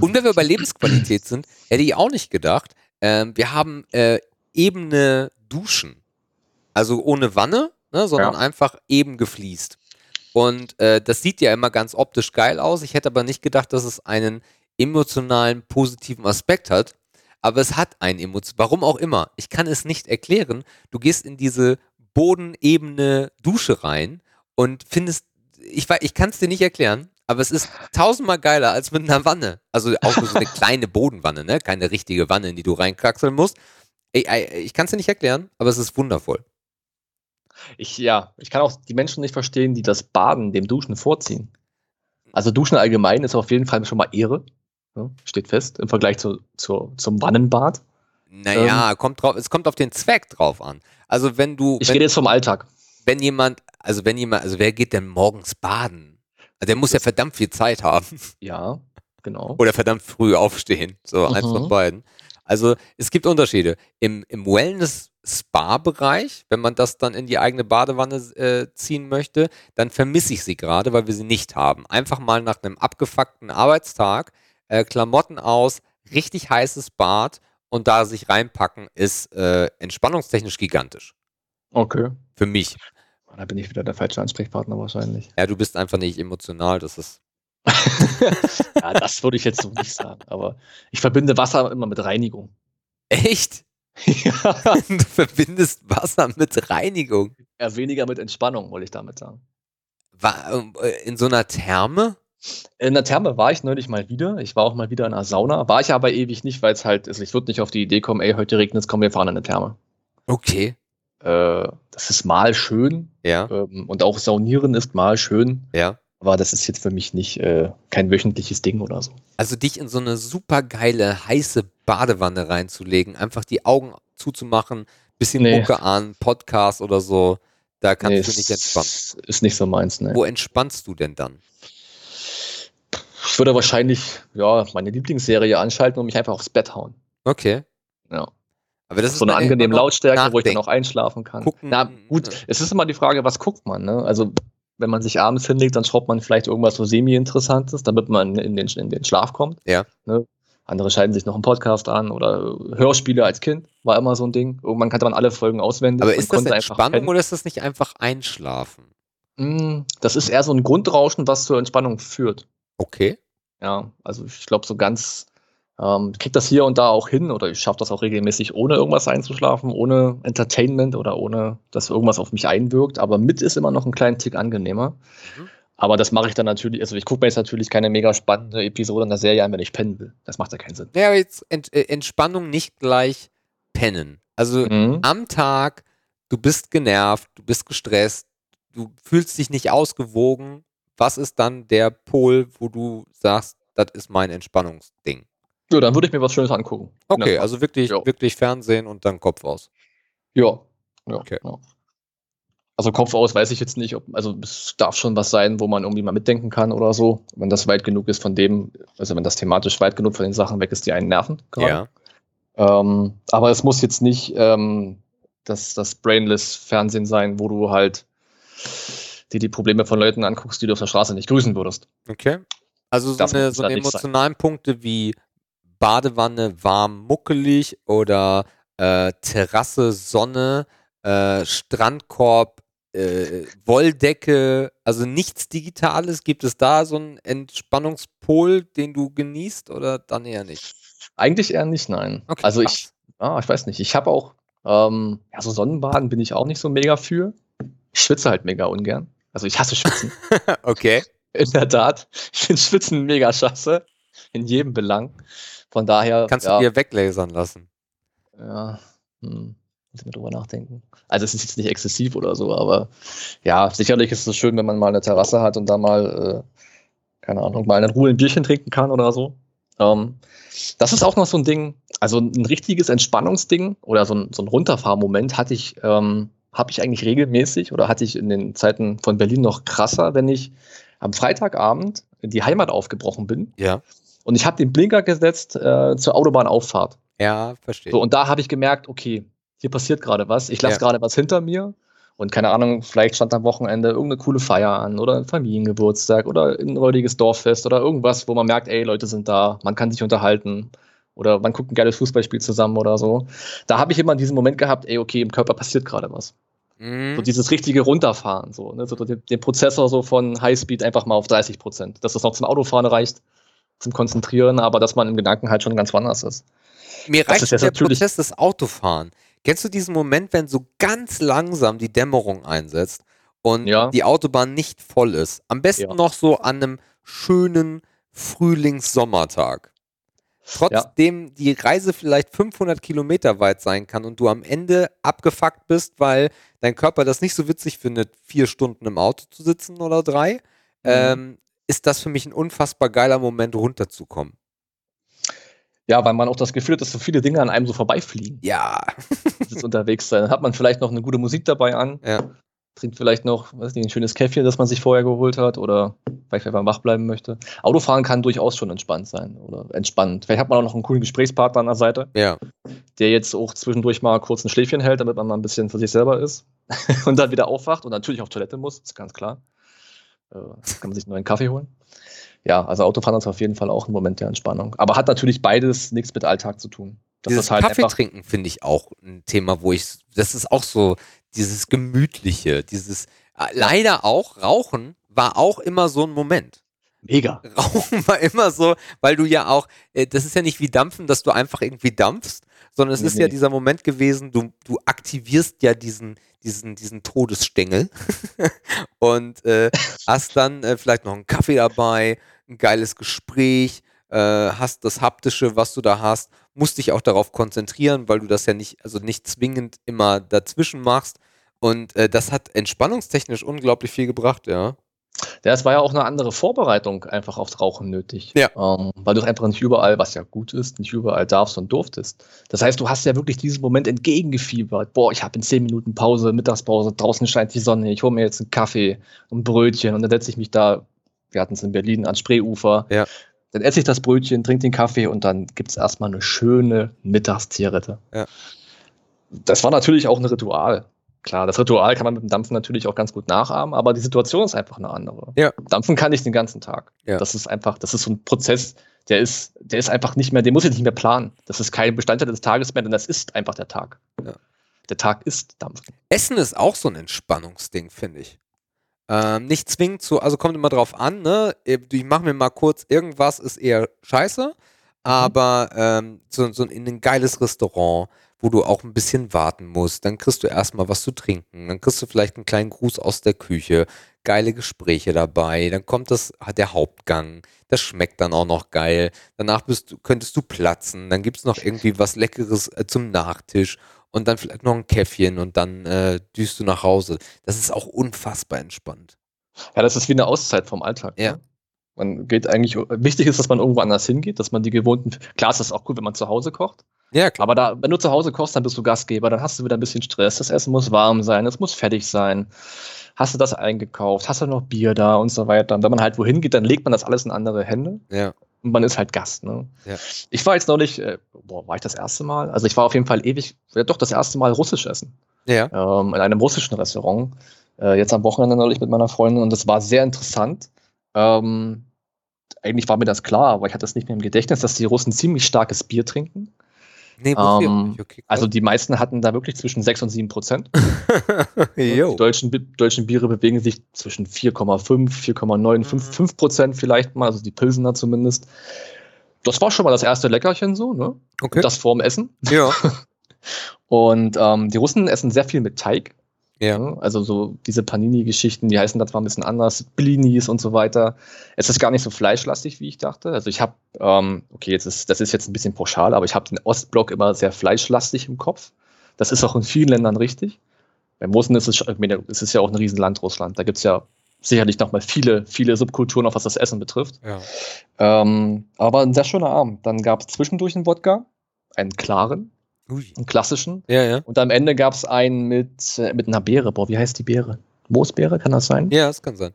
Und wenn wir bei Lebensqualität sind, hätte ich auch nicht gedacht. Ähm, wir haben äh, ebene Duschen. Also ohne Wanne, ne, sondern ja. einfach eben gefliest. Und äh, das sieht ja immer ganz optisch geil aus. Ich hätte aber nicht gedacht, dass es einen emotionalen, positiven Aspekt hat. Aber es hat einen Emotion. Warum auch immer. Ich kann es nicht erklären. Du gehst in diese bodenebene Dusche rein und findest, ich, ich kann es dir nicht erklären, aber es ist tausendmal geiler als mit einer Wanne. Also auch so eine kleine Bodenwanne, ne? Keine richtige Wanne, in die du reinkraxeln musst. Ich, ich kann es dir nicht erklären, aber es ist wundervoll. Ich, ja, ich kann auch die Menschen nicht verstehen, die das Baden dem Duschen vorziehen. Also Duschen allgemein ist auf jeden Fall schon mal Ehre. Ja, steht fest, im Vergleich zu, zu, zum Wannenbad. Naja, ähm, kommt drauf, es kommt auf den Zweck drauf an. Also wenn du. Ich wenn, rede jetzt vom Alltag. Wenn jemand, also wenn jemand, also wer geht denn morgens baden? Also der muss das ja verdammt viel Zeit haben. Ja, genau. Oder verdammt früh aufstehen. So, mhm. eins von beiden. Also es gibt Unterschiede. Im, im Wellness-Spa-Bereich, wenn man das dann in die eigene Badewanne äh, ziehen möchte, dann vermisse ich sie gerade, weil wir sie nicht haben. Einfach mal nach einem abgefuckten Arbeitstag, äh, Klamotten aus, richtig heißes Bad und da sich reinpacken, ist äh, entspannungstechnisch gigantisch. Okay. Für mich. Da bin ich wieder der falsche Ansprechpartner wahrscheinlich. Ja, du bist einfach nicht emotional, das ist ja, das würde ich jetzt so nicht sagen. Aber ich verbinde Wasser immer mit Reinigung. Echt? Ja. Du verbindest Wasser mit Reinigung. Ja, weniger mit Entspannung, wollte ich damit sagen. War, äh, in so einer Therme? In der Therme war ich neulich mal wieder. Ich war auch mal wieder in einer Sauna. War ich aber ewig nicht, weil es halt, also ich würde nicht auf die Idee kommen, ey, heute regnet es, komm, wir fahren in eine Therme. Okay. Äh, das ist mal schön. Ja. Ähm, und auch Saunieren ist mal schön. Ja. Aber das ist jetzt für mich nicht äh, kein wöchentliches Ding oder so. Also dich in so eine super geile, heiße Badewanne reinzulegen, einfach die Augen zuzumachen, bisschen nee. Mucke an, Podcast oder so, da kannst nee, du nicht entspannen. Ist nicht so meins, ne? Wo entspannst du denn dann? Ich würde wahrscheinlich, ja, meine Lieblingsserie anschalten und mich einfach aufs Bett hauen. Okay. Ja. Aber das ist so eine angenehme Lautstärke, nachdenken. wo ich dann auch einschlafen kann. Gucken. Na gut, es ist immer die Frage, was guckt man, ne? Also wenn man sich abends hinlegt, dann schaut man vielleicht irgendwas so semi-interessantes, damit man in den, in den Schlaf kommt. Ja. Ne? Andere schalten sich noch einen Podcast an oder Hörspiele als Kind, war immer so ein Ding. Irgendwann kannte man alle Folgen auswendig. Aber ist das Entspannung oder ist das nicht einfach Einschlafen? Mm, das ist eher so ein Grundrauschen, was zur Entspannung führt. Okay. Ja, also ich glaube, so ganz ähm, ich kriege das hier und da auch hin oder ich schaffe das auch regelmäßig, ohne irgendwas einzuschlafen, ohne Entertainment oder ohne, dass irgendwas auf mich einwirkt. Aber mit ist immer noch ein kleinen Tick angenehmer. Mhm. Aber das mache ich dann natürlich, also ich gucke mir jetzt natürlich keine mega spannende Episode in der Serie an, wenn ich pennen will. Das macht ja keinen Sinn. Ja, jetzt Ent äh, Entspannung nicht gleich pennen. Also mhm. am Tag, du bist genervt, du bist gestresst, du fühlst dich nicht ausgewogen. Was ist dann der Pol, wo du sagst, das ist mein Entspannungsding? Ja, dann würde ich mir was Schönes angucken. Okay, also wirklich, wirklich Fernsehen und dann Kopf aus. Ja. ja, okay. ja. Also Kopf aus weiß ich jetzt nicht, ob, also es darf schon was sein, wo man irgendwie mal mitdenken kann oder so, wenn das weit genug ist von dem, also wenn das thematisch weit genug von den Sachen weg ist, die einen nerven. Gerade. Ja. Ähm, aber es muss jetzt nicht ähm, das, das Brainless-Fernsehen sein, wo du halt dir die Probleme von Leuten anguckst, die du auf der Straße nicht grüßen würdest. Okay. Also so eine, so eine emotionalen sein. Punkte wie Badewanne warm, muckelig oder äh, Terrasse, Sonne, äh, Strandkorb, äh, Wolldecke, also nichts Digitales. Gibt es da so einen Entspannungspol, den du genießt oder dann eher nicht? Eigentlich eher nicht, nein. Okay, also ich, ah, ich weiß nicht, ich habe auch, ähm, ja, so Sonnenbaden bin ich auch nicht so mega für. Ich schwitze halt mega ungern. Also ich hasse Schwitzen. okay. In der Tat. Ich finde Schwitzen mega scheiße. In jedem Belang. Von daher. Kannst ja, du dir weglasern lassen? Ja, hm, muss ich mir drüber nachdenken. Also es ist jetzt nicht exzessiv oder so, aber ja, sicherlich ist es schön, wenn man mal eine Terrasse hat und da mal, äh, keine Ahnung, mal in Ruhe ein Bierchen trinken kann oder so. Ähm, das ist auch noch so ein Ding, also ein richtiges Entspannungsding oder so ein, so ein Runterfahrmoment hatte ich, ähm, habe ich eigentlich regelmäßig oder hatte ich in den Zeiten von Berlin noch krasser, wenn ich am Freitagabend in die Heimat aufgebrochen bin. Ja. Und ich habe den Blinker gesetzt äh, zur Autobahnauffahrt. Ja, verstehe. So, und da habe ich gemerkt, okay, hier passiert gerade was. Ich lasse ja. gerade was hinter mir. Und keine Ahnung, vielleicht stand am Wochenende irgendeine coole Feier an oder ein Familiengeburtstag oder ein räudiges Dorffest oder irgendwas, wo man merkt, ey, Leute sind da, man kann sich unterhalten oder man guckt ein geiles Fußballspiel zusammen oder so. Da habe ich immer diesen Moment gehabt, ey, okay, im Körper passiert gerade was. Mhm. So dieses richtige Runterfahren, so, ne? so den, den, Prozessor so von Highspeed einfach mal auf 30 Prozent, dass das noch zum Autofahren reicht zum Konzentrieren, aber dass man im Gedanken halt schon ganz woanders ist. Mir reicht der Prozess des Autofahren. Kennst du diesen Moment, wenn so ganz langsam die Dämmerung einsetzt und ja. die Autobahn nicht voll ist? Am besten ja. noch so an einem schönen Frühlings-Sommertag. Trotzdem ja. die Reise vielleicht 500 Kilometer weit sein kann und du am Ende abgefuckt bist, weil dein Körper das nicht so witzig findet, vier Stunden im Auto zu sitzen oder drei, mhm. ähm, ist das für mich ein unfassbar geiler Moment, runterzukommen. Ja, weil man auch das Gefühl hat, dass so viele Dinge an einem so vorbeifliegen. Ja. das unterwegs sein. Dann hat man vielleicht noch eine gute Musik dabei an. Ja. Trinkt vielleicht noch, weiß nicht, ein schönes Käffchen, das man sich vorher geholt hat oder vielleicht einfach wach bleiben möchte. Autofahren kann durchaus schon entspannt sein oder entspannend. Vielleicht hat man auch noch einen coolen Gesprächspartner an der Seite. Ja. Der jetzt auch zwischendurch mal kurz ein Schläfchen hält, damit man mal ein bisschen für sich selber ist und dann wieder aufwacht und natürlich auf Toilette muss, ist ganz klar. Äh, kann man sich einen neuen Kaffee holen. Ja, also Autofahren ist auf jeden Fall auch ein Moment der Entspannung. Aber hat natürlich beides nichts mit Alltag zu tun. Das dieses halt Kaffee trinken finde ich auch ein Thema, wo ich, das ist auch so dieses Gemütliche, dieses, äh, leider auch Rauchen war auch immer so ein Moment. Mega. Rauchen war immer so, weil du ja auch, äh, das ist ja nicht wie Dampfen, dass du einfach irgendwie dampfst, sondern es nee, ist nee. ja dieser Moment gewesen, du, du aktivierst ja diesen, diesen, diesen Todesstängel und äh, hast dann äh, vielleicht noch einen Kaffee dabei, ein geiles Gespräch, äh, hast das Haptische, was du da hast, musst dich auch darauf konzentrieren, weil du das ja nicht, also nicht zwingend immer dazwischen machst. Und äh, das hat entspannungstechnisch unglaublich viel gebracht, ja. Ja, es war ja auch eine andere Vorbereitung einfach aufs Rauchen nötig. Ja. Ähm, weil du einfach nicht überall, was ja gut ist, nicht überall darfst und durftest. Das heißt, du hast ja wirklich diesen Moment entgegengefiebert. Boah, ich habe in zehn Minuten Pause, Mittagspause, draußen scheint die Sonne, ich hole mir jetzt einen Kaffee, ein Brötchen und dann setze ich mich da, wir hatten es in Berlin, ans Spreeufer. Ja. Dann esse ich das Brötchen, trinke den Kaffee und dann gibt es erstmal eine schöne Mittagszigarette. Ja. Das war natürlich auch ein Ritual. Klar, das Ritual kann man mit dem Dampfen natürlich auch ganz gut nachahmen, aber die Situation ist einfach eine andere. Ja. Dampfen kann ich den ganzen Tag. Ja. Das ist einfach, das ist so ein Prozess, der ist, der ist einfach nicht mehr, den muss ich nicht mehr planen. Das ist kein Bestandteil des Tages mehr, denn das ist einfach der Tag. Ja. Der Tag ist Dampfen. Essen ist auch so ein Entspannungsding, finde ich. Ähm, nicht zwingend zu, also kommt immer drauf an, ne? Ich mache mir mal kurz, irgendwas ist eher scheiße, mhm. aber ähm, so, so in ein geiles Restaurant wo du auch ein bisschen warten musst. Dann kriegst du erstmal was zu trinken. Dann kriegst du vielleicht einen kleinen Gruß aus der Küche. Geile Gespräche dabei. Dann kommt das, der Hauptgang. Das schmeckt dann auch noch geil. Danach bist du, könntest du platzen. Dann gibt es noch irgendwie was Leckeres äh, zum Nachtisch. Und dann vielleicht noch ein Käffchen und dann äh, düst du nach Hause. Das ist auch unfassbar entspannt. Ja, das ist wie eine Auszeit vom Alltag. Ja. Ne? Man geht eigentlich, wichtig ist, dass man irgendwo anders hingeht, dass man die gewohnten, klar ist das auch gut, wenn man zu Hause kocht. Ja, klar. Aber da, wenn du zu Hause kochst, dann bist du Gastgeber, dann hast du wieder ein bisschen Stress. Das Essen muss warm sein, es muss fertig sein. Hast du das eingekauft? Hast du noch Bier da und so weiter? Und wenn man halt wohin geht, dann legt man das alles in andere Hände. Ja. Und man ist halt Gast. Ne? Ja. Ich war jetzt neulich, äh, boah, war ich das erste Mal? Also ich war auf jeden Fall ewig, ja doch das erste Mal russisch essen. Ja. Ähm, in einem russischen Restaurant. Äh, jetzt am Wochenende neulich mit meiner Freundin und das war sehr interessant. Ähm, eigentlich war mir das klar, aber ich hatte es nicht mehr im Gedächtnis, dass die Russen ziemlich starkes Bier trinken. Nee, ähm, okay, also die meisten hatten da wirklich zwischen 6 und 7 Prozent. die deutschen, deutschen Biere bewegen sich zwischen 4,5, 4,9, 5, 5 Prozent vielleicht mal, also die Pilsener zumindest. Das war schon mal das erste Leckerchen so, ne? Okay. Das vorm Essen. Ja. und ähm, die Russen essen sehr viel mit Teig. Ja. Also so diese Panini-Geschichten, die heißen das zwar ein bisschen anders, Blinis und so weiter. Es ist gar nicht so fleischlastig, wie ich dachte. Also ich habe, ähm, okay, jetzt ist, das ist jetzt ein bisschen pauschal, aber ich habe den Ostblock immer sehr fleischlastig im Kopf. Das ist auch in vielen Ländern richtig. Beim Russen ist es, es ist ja auch ein Riesenland, Russland. Da gibt es ja sicherlich nochmal viele, viele Subkulturen, auch was das Essen betrifft. Ja. Ähm, aber ein sehr schöner Abend. Dann gab es zwischendurch einen Wodka, einen klaren, Ui. einen klassischen. Ja, ja. Und am Ende gab es einen mit, äh, mit einer Beere. Boah, wie heißt die Beere? Moosbeere, kann das sein? Ja, das kann sein.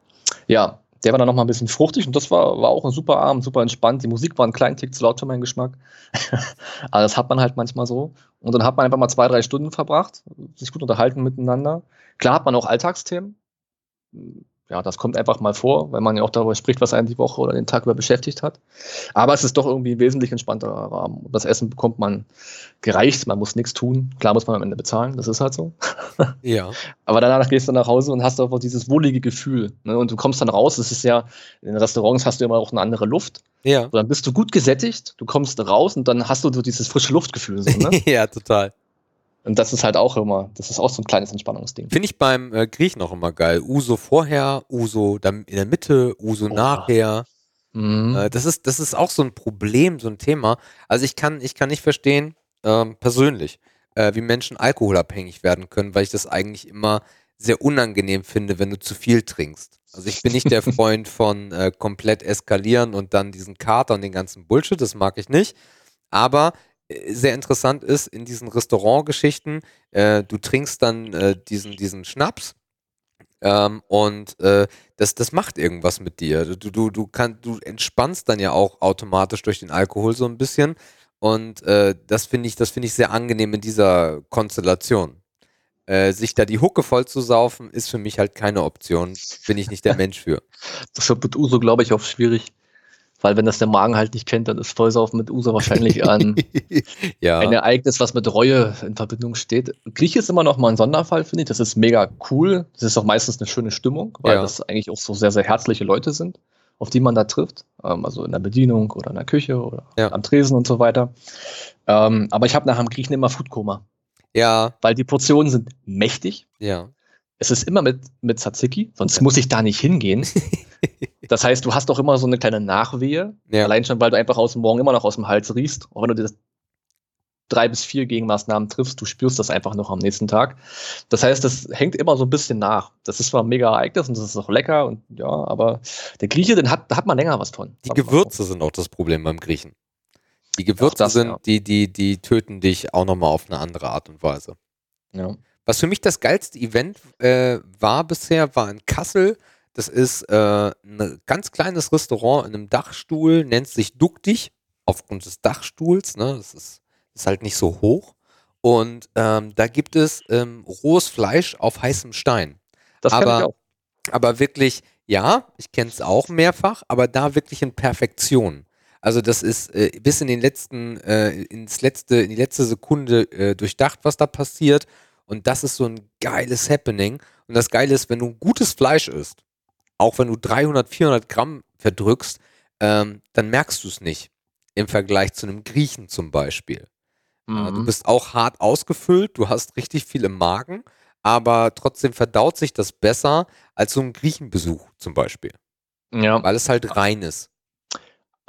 Ja, der war dann nochmal ein bisschen fruchtig und das war, war auch ein super Abend, super entspannt. Die Musik war ein kleinen Tick zu laut für meinen Geschmack. Aber das hat man halt manchmal so. Und dann hat man einfach mal zwei, drei Stunden verbracht, sich gut unterhalten miteinander. Klar hat man auch Alltagsthemen ja, das kommt einfach mal vor, weil man ja auch darüber spricht, was einen die Woche oder den Tag über beschäftigt hat. Aber es ist doch irgendwie ein wesentlich entspannterer Rahmen. Das Essen bekommt man gereicht, man muss nichts tun. Klar muss man am Ende bezahlen, das ist halt so. Ja. Aber danach gehst du nach Hause und hast einfach dieses wohlige Gefühl. Ne? Und du kommst dann raus, es ist ja, in Restaurants hast du immer auch eine andere Luft. Ja. Und dann bist du gut gesättigt, du kommst raus und dann hast du so dieses frische Luftgefühl. So, ne? ja, total. Und das ist halt auch immer, das ist auch so ein kleines Entspannungsding. Finde ich beim äh, Griechen auch immer geil. Uso vorher, Uso dann in der Mitte, Uso oh. nachher. Mhm. Äh, das, ist, das ist auch so ein Problem, so ein Thema. Also ich kann, ich kann nicht verstehen, ähm, persönlich, äh, wie Menschen alkoholabhängig werden können, weil ich das eigentlich immer sehr unangenehm finde, wenn du zu viel trinkst. Also ich bin nicht der Freund von äh, komplett eskalieren und dann diesen Kater und den ganzen Bullshit, das mag ich nicht. Aber sehr interessant ist in diesen Restaurantgeschichten, äh, du trinkst dann äh, diesen, diesen Schnaps ähm, und äh, das, das macht irgendwas mit dir. Du, du, du, kann, du entspannst dann ja auch automatisch durch den Alkohol so ein bisschen und äh, das finde ich, das ich sehr angenehm in dieser Konstellation. Äh, sich da die Hucke voll zu saufen, ist für mich halt keine Option. Bin ich nicht der Mensch für. Das wird mit Uso, glaube ich, auch schwierig. Weil wenn das der Magen halt nicht kennt, dann ist Vollsaufen mit Uso wahrscheinlich an ja. ein Ereignis, was mit Reue in Verbindung steht. Grieche ist immer noch mal ein Sonderfall, finde ich. Das ist mega cool. Das ist auch meistens eine schöne Stimmung, weil ja. das eigentlich auch so sehr, sehr herzliche Leute sind. auf die man da trifft. Ähm, also in der Bedienung oder in der Küche oder ja. am Tresen und so weiter. Ähm, aber ich habe nach dem Griechen immer Foodkoma. Ja. Weil die Portionen sind mächtig. Ja. Es ist immer mit, mit Tzatziki, sonst ja. muss ich da nicht hingehen. das heißt, du hast auch immer so eine kleine Nachwehe. Ja. Allein schon, weil du einfach aus dem Morgen immer noch aus dem Hals riechst. Auch wenn du das drei bis vier Gegenmaßnahmen triffst, du spürst das einfach noch am nächsten Tag. Das heißt, das hängt immer so ein bisschen nach. Das ist zwar ein mega Ereignis und das ist auch lecker und ja, aber der Grieche, den hat, da hat man länger was von. Die Gewürze sind auch das Problem beim Griechen. Die Gewürze das, sind, ja. die, die, die töten dich auch nochmal auf eine andere Art und Weise. Ja. Was für mich das geilste Event äh, war bisher, war in Kassel. Das ist äh, ein ganz kleines Restaurant in einem Dachstuhl, nennt sich Duktig, aufgrund des Dachstuhls. Ne? Das ist ist halt nicht so hoch. Und ähm, da gibt es ähm, rohes Fleisch auf heißem Stein. Das aber, ich auch. aber wirklich, ja, ich kenne es auch mehrfach, aber da wirklich in Perfektion. Also das ist äh, bis in den letzten, äh, ins letzte, in die letzte Sekunde äh, durchdacht, was da passiert. Und das ist so ein geiles Happening. Und das Geile ist, wenn du gutes Fleisch isst, auch wenn du 300, 400 Gramm verdrückst, ähm, dann merkst du es nicht. Im Vergleich zu einem Griechen zum Beispiel. Mhm. Du bist auch hart ausgefüllt, du hast richtig viel im Magen, aber trotzdem verdaut sich das besser als so ein Griechenbesuch zum Beispiel. Ja. Weil es halt rein ist.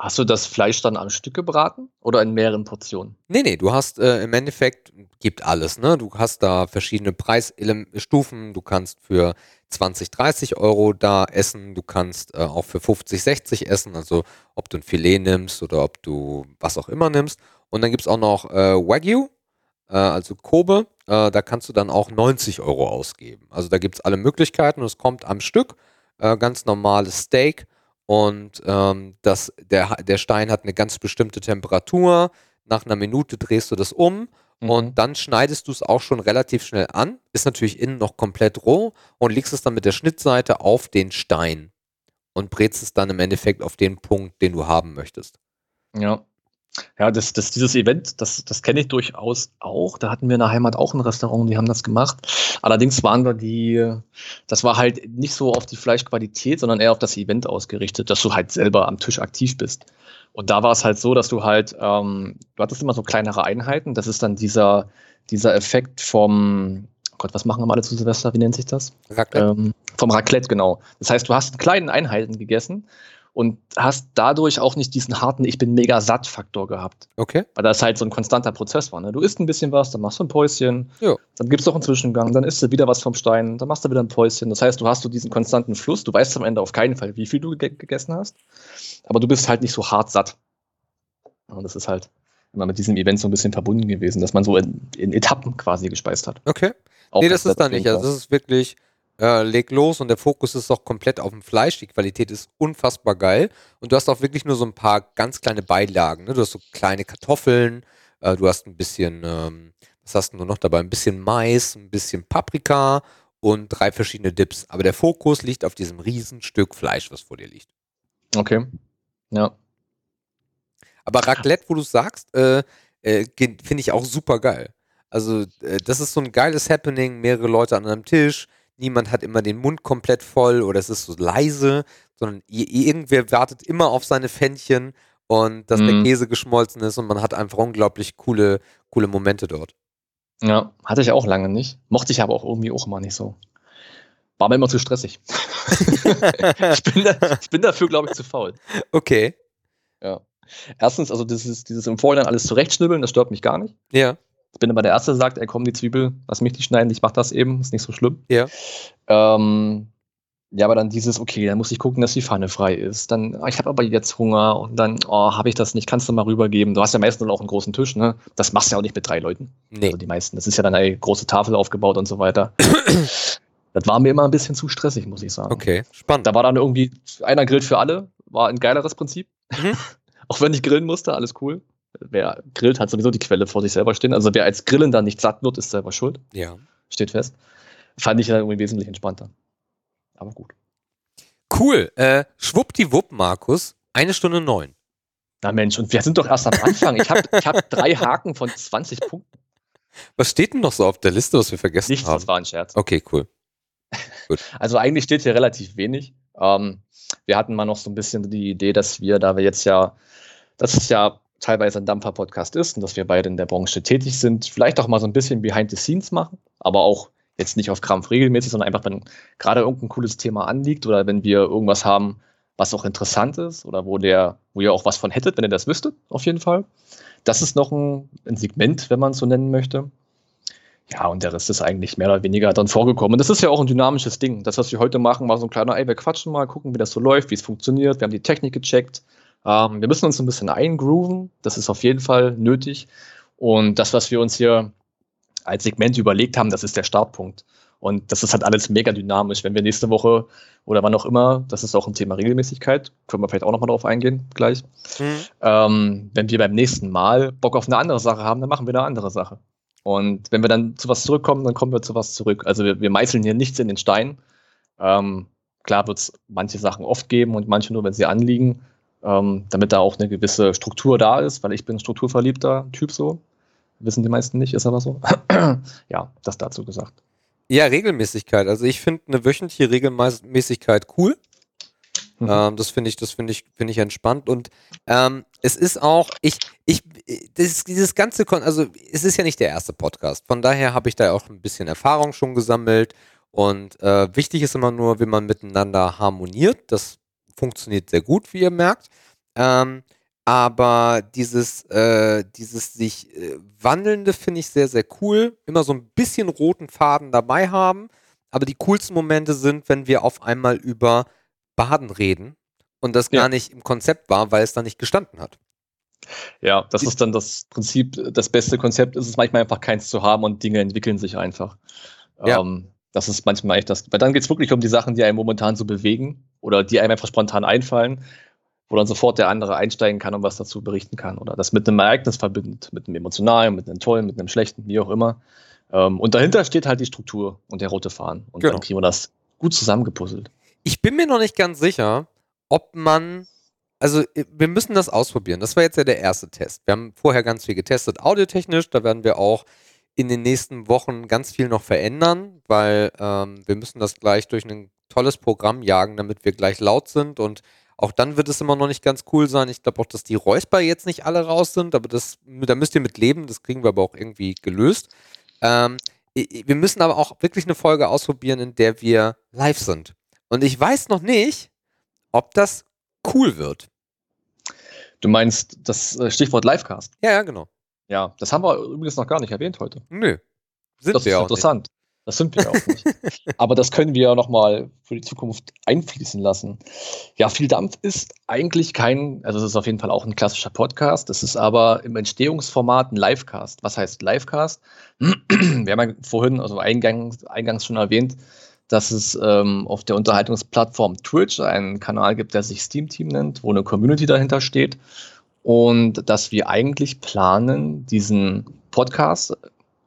Hast du das Fleisch dann am Stück gebraten oder in mehreren Portionen? Nee, nee, du hast äh, im Endeffekt, gibt alles, ne? Du hast da verschiedene Preisstufen, du kannst für 20, 30 Euro da essen, du kannst äh, auch für 50, 60 essen, also ob du ein Filet nimmst oder ob du was auch immer nimmst. Und dann gibt es auch noch äh, Wagyu, äh, also Kobe. Äh, da kannst du dann auch 90 Euro ausgeben. Also da gibt es alle Möglichkeiten und es kommt am Stück. Äh, ganz normales Steak. Und ähm, das, der, der Stein hat eine ganz bestimmte Temperatur. Nach einer Minute drehst du das um mhm. und dann schneidest du es auch schon relativ schnell an. Ist natürlich innen noch komplett roh und legst es dann mit der Schnittseite auf den Stein und brätst es dann im Endeffekt auf den Punkt, den du haben möchtest. Ja. Ja, das, das, dieses Event, das, das kenne ich durchaus auch. Da hatten wir in der Heimat auch ein Restaurant, die haben das gemacht. Allerdings waren wir die, das war halt nicht so auf die Fleischqualität, sondern eher auf das Event ausgerichtet, dass du halt selber am Tisch aktiv bist. Und da war es halt so, dass du halt, ähm, du hattest immer so kleinere Einheiten. Das ist dann dieser, dieser Effekt vom, Gott, was machen wir alle zu Silvester? Wie nennt sich das? Raclette. Ähm, vom Raclette, genau. Das heißt, du hast in kleinen Einheiten gegessen und hast dadurch auch nicht diesen harten Ich bin mega satt Faktor gehabt. Okay. Weil das halt so ein konstanter Prozess war. Ne? Du isst ein bisschen was, dann machst du ein Päuschen, jo. dann gibt es doch einen Zwischengang, dann isst du wieder was vom Stein, dann machst du wieder ein Päuschen. Das heißt, du hast so diesen konstanten Fluss, du weißt am Ende auf keinen Fall, wie viel du ge gegessen hast, aber du bist halt nicht so hart satt. Und das ist halt immer mit diesem Event so ein bisschen verbunden gewesen, dass man so in, in Etappen quasi gespeist hat. Okay. Auch nee, das ist da nicht. Also das ist wirklich äh, leg los und der Fokus ist auch komplett auf dem Fleisch. Die Qualität ist unfassbar geil. Und du hast auch wirklich nur so ein paar ganz kleine Beilagen. Ne? Du hast so kleine Kartoffeln, äh, du hast ein bisschen, ähm, was hast du noch dabei? Ein bisschen Mais, ein bisschen Paprika und drei verschiedene Dips. Aber der Fokus liegt auf diesem riesen Stück Fleisch, was vor dir liegt. Okay. Ja. Aber Raclette, wo du sagst, äh, äh, finde ich auch super geil. Also, äh, das ist so ein geiles Happening, mehrere Leute an einem Tisch, niemand hat immer den Mund komplett voll oder es ist so leise, sondern irgendwer wartet immer auf seine Fännchen und dass mhm. der Käse geschmolzen ist und man hat einfach unglaublich coole, coole Momente dort. Ja, hatte ich auch lange nicht. Mochte ich aber auch irgendwie auch immer nicht so. War mir immer zu stressig. ich, bin da, ich, bin dafür, glaube ich, zu faul. Okay. Ja. Erstens, also dieses, dieses im Vorhinein alles zurechtschnibbeln, das stört mich gar nicht. Ja. Ich bin immer der Erste, der sagt, ey komm, die Zwiebel, lass mich die schneiden, ich mach das eben, ist nicht so schlimm. Ja. Ähm, ja, aber dann dieses, okay, dann muss ich gucken, dass die Pfanne frei ist. Dann, ah, ich habe aber jetzt Hunger und dann, oh, habe ich das nicht, kannst du mal rübergeben. Du hast ja meistens auch einen großen Tisch, ne? Das machst du ja auch nicht mit drei Leuten. Nee. Also die meisten. Das ist ja dann eine große Tafel aufgebaut und so weiter. das war mir immer ein bisschen zu stressig, muss ich sagen. Okay, spannend. Da war dann irgendwie, einer grillt für alle, war ein geileres Prinzip. Mhm. auch wenn ich grillen musste, alles cool wer grillt, hat sowieso die Quelle vor sich selber stehen. Also wer als Grillen dann nicht satt wird, ist selber schuld. Ja. Steht fest. Fand ich dann irgendwie wesentlich entspannter. Aber gut. Cool. Äh, schwuppdiwupp, Markus. Eine Stunde neun. Na Mensch, und wir sind doch erst am Anfang. Ich habe ich hab drei Haken von 20 Punkten. Was steht denn noch so auf der Liste, was wir vergessen Nichts, haben? das war ein Scherz. Okay, cool. Gut. Also eigentlich steht hier relativ wenig. Ähm, wir hatten mal noch so ein bisschen die Idee, dass wir, da wir jetzt ja, das ist ja teilweise ein Dampfer-Podcast ist und dass wir beide in der Branche tätig sind, vielleicht auch mal so ein bisschen behind the scenes machen, aber auch jetzt nicht auf Krampf regelmäßig, sondern einfach, wenn gerade irgendein cooles Thema anliegt oder wenn wir irgendwas haben, was auch interessant ist oder wo der, wo ihr auch was von hättet, wenn ihr das wüsstet, auf jeden Fall. Das ist noch ein, ein Segment, wenn man es so nennen möchte. Ja, und der Rest ist eigentlich mehr oder weniger dann vorgekommen. Und das ist ja auch ein dynamisches Ding. Das, was wir heute machen, war so ein kleiner, ey, wir quatschen mal, gucken, wie das so läuft, wie es funktioniert. Wir haben die Technik gecheckt. Ähm, wir müssen uns ein bisschen eingrooven. Das ist auf jeden Fall nötig. Und das, was wir uns hier als Segment überlegt haben, das ist der Startpunkt. Und das ist halt alles mega dynamisch. Wenn wir nächste Woche oder wann auch immer, das ist auch ein Thema Regelmäßigkeit, können wir vielleicht auch nochmal drauf eingehen gleich. Mhm. Ähm, wenn wir beim nächsten Mal Bock auf eine andere Sache haben, dann machen wir eine andere Sache. Und wenn wir dann zu was zurückkommen, dann kommen wir zu was zurück. Also wir, wir meißeln hier nichts in den Stein. Ähm, klar wird es manche Sachen oft geben und manche nur, wenn sie anliegen ähm, damit da auch eine gewisse Struktur da ist, weil ich bin ein strukturverliebter Typ so. Wissen die meisten nicht, ist aber so. ja, das dazu gesagt. Ja, Regelmäßigkeit. Also ich finde eine wöchentliche Regelmäßigkeit cool. Mhm. Ähm, das finde ich, das finde ich, finde ich entspannt. Und ähm, es ist auch, ich, ich, das, dieses ganze, Kon also es ist ja nicht der erste Podcast. Von daher habe ich da auch ein bisschen Erfahrung schon gesammelt. Und äh, wichtig ist immer nur, wie man miteinander harmoniert. Das funktioniert sehr gut, wie ihr merkt. Ähm, aber dieses, äh, dieses sich äh, wandelnde finde ich sehr, sehr cool. Immer so ein bisschen roten Faden dabei haben. Aber die coolsten Momente sind, wenn wir auf einmal über Baden reden und das ja. gar nicht im Konzept war, weil es da nicht gestanden hat. Ja, das ist dann das Prinzip, das beste Konzept ist es manchmal einfach keins zu haben und Dinge entwickeln sich einfach. Ja. Ähm, das ist manchmal echt das. Weil dann geht es wirklich um die Sachen, die einem momentan so bewegen oder die einem einfach spontan einfallen, wo dann sofort der andere einsteigen kann und was dazu berichten kann oder das mit einem Ereignis verbindet, mit einem emotionalen, mit einem tollen, mit einem schlechten, wie auch immer. Ähm, und dahinter steht halt die Struktur und der rote Faden. Und genau. dann kriegen wir das gut zusammengepuzzelt. Ich bin mir noch nicht ganz sicher, ob man also wir müssen das ausprobieren. Das war jetzt ja der erste Test. Wir haben vorher ganz viel getestet, audiotechnisch. Da werden wir auch in den nächsten Wochen ganz viel noch verändern, weil ähm, wir müssen das gleich durch ein tolles Programm jagen, damit wir gleich laut sind und auch dann wird es immer noch nicht ganz cool sein. Ich glaube auch, dass die Räusper jetzt nicht alle raus sind, aber das, da müsst ihr mit leben. Das kriegen wir aber auch irgendwie gelöst. Ähm, wir müssen aber auch wirklich eine Folge ausprobieren, in der wir live sind. Und ich weiß noch nicht, ob das cool wird. Du meinst das äh, Stichwort Livecast? Ja, ja, genau. Ja, das haben wir übrigens noch gar nicht erwähnt heute. Nö. Sind das wir ist auch interessant. Nicht. Das sind wir auch nicht. Aber das können wir ja nochmal für die Zukunft einfließen lassen. Ja, viel Dampf ist eigentlich kein, also es ist auf jeden Fall auch ein klassischer Podcast. Es ist aber im Entstehungsformat ein Livecast. Was heißt Livecast? Wir haben ja vorhin, also eingangs, eingangs schon erwähnt, dass es ähm, auf der Unterhaltungsplattform Twitch einen Kanal gibt, der sich Steam Team nennt, wo eine Community dahinter steht und dass wir eigentlich planen, diesen Podcast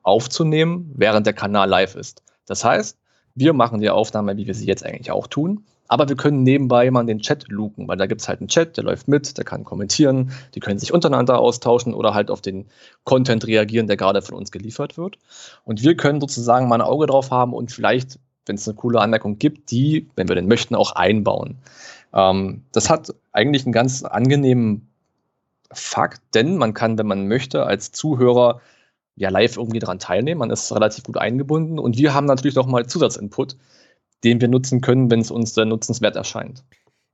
aufzunehmen, während der Kanal live ist. Das heißt, wir machen die Aufnahme, wie wir sie jetzt eigentlich auch tun, aber wir können nebenbei mal den Chat luken, weil da gibt es halt einen Chat, der läuft mit, der kann kommentieren, die können sich untereinander austauschen oder halt auf den Content reagieren, der gerade von uns geliefert wird. Und wir können sozusagen mal ein Auge drauf haben und vielleicht, wenn es eine coole Anmerkung gibt, die, wenn wir denn möchten, auch einbauen. Ähm, das hat eigentlich einen ganz angenehmen Fakt, denn man kann, wenn man möchte, als Zuhörer ja live irgendwie daran teilnehmen. Man ist relativ gut eingebunden und wir haben natürlich noch mal Zusatzinput, den wir nutzen können, wenn es uns der nutzenswert erscheint.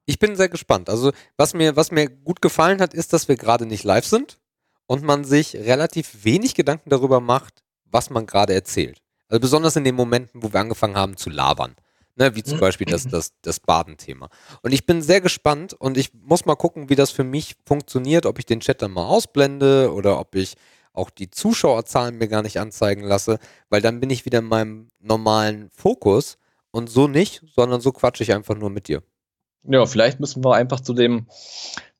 Ich bin sehr gespannt. Also was mir, was mir gut gefallen hat, ist, dass wir gerade nicht live sind und man sich relativ wenig Gedanken darüber macht, was man gerade erzählt. Also besonders in den Momenten, wo wir angefangen haben zu labern. Ne, wie zum mhm. Beispiel das, das, das Badenthema. Und ich bin sehr gespannt und ich muss mal gucken, wie das für mich funktioniert, ob ich den Chat dann mal ausblende oder ob ich auch die Zuschauerzahlen mir gar nicht anzeigen lasse, weil dann bin ich wieder in meinem normalen Fokus und so nicht, sondern so quatsche ich einfach nur mit dir. Ja, vielleicht müssen wir einfach zu dem,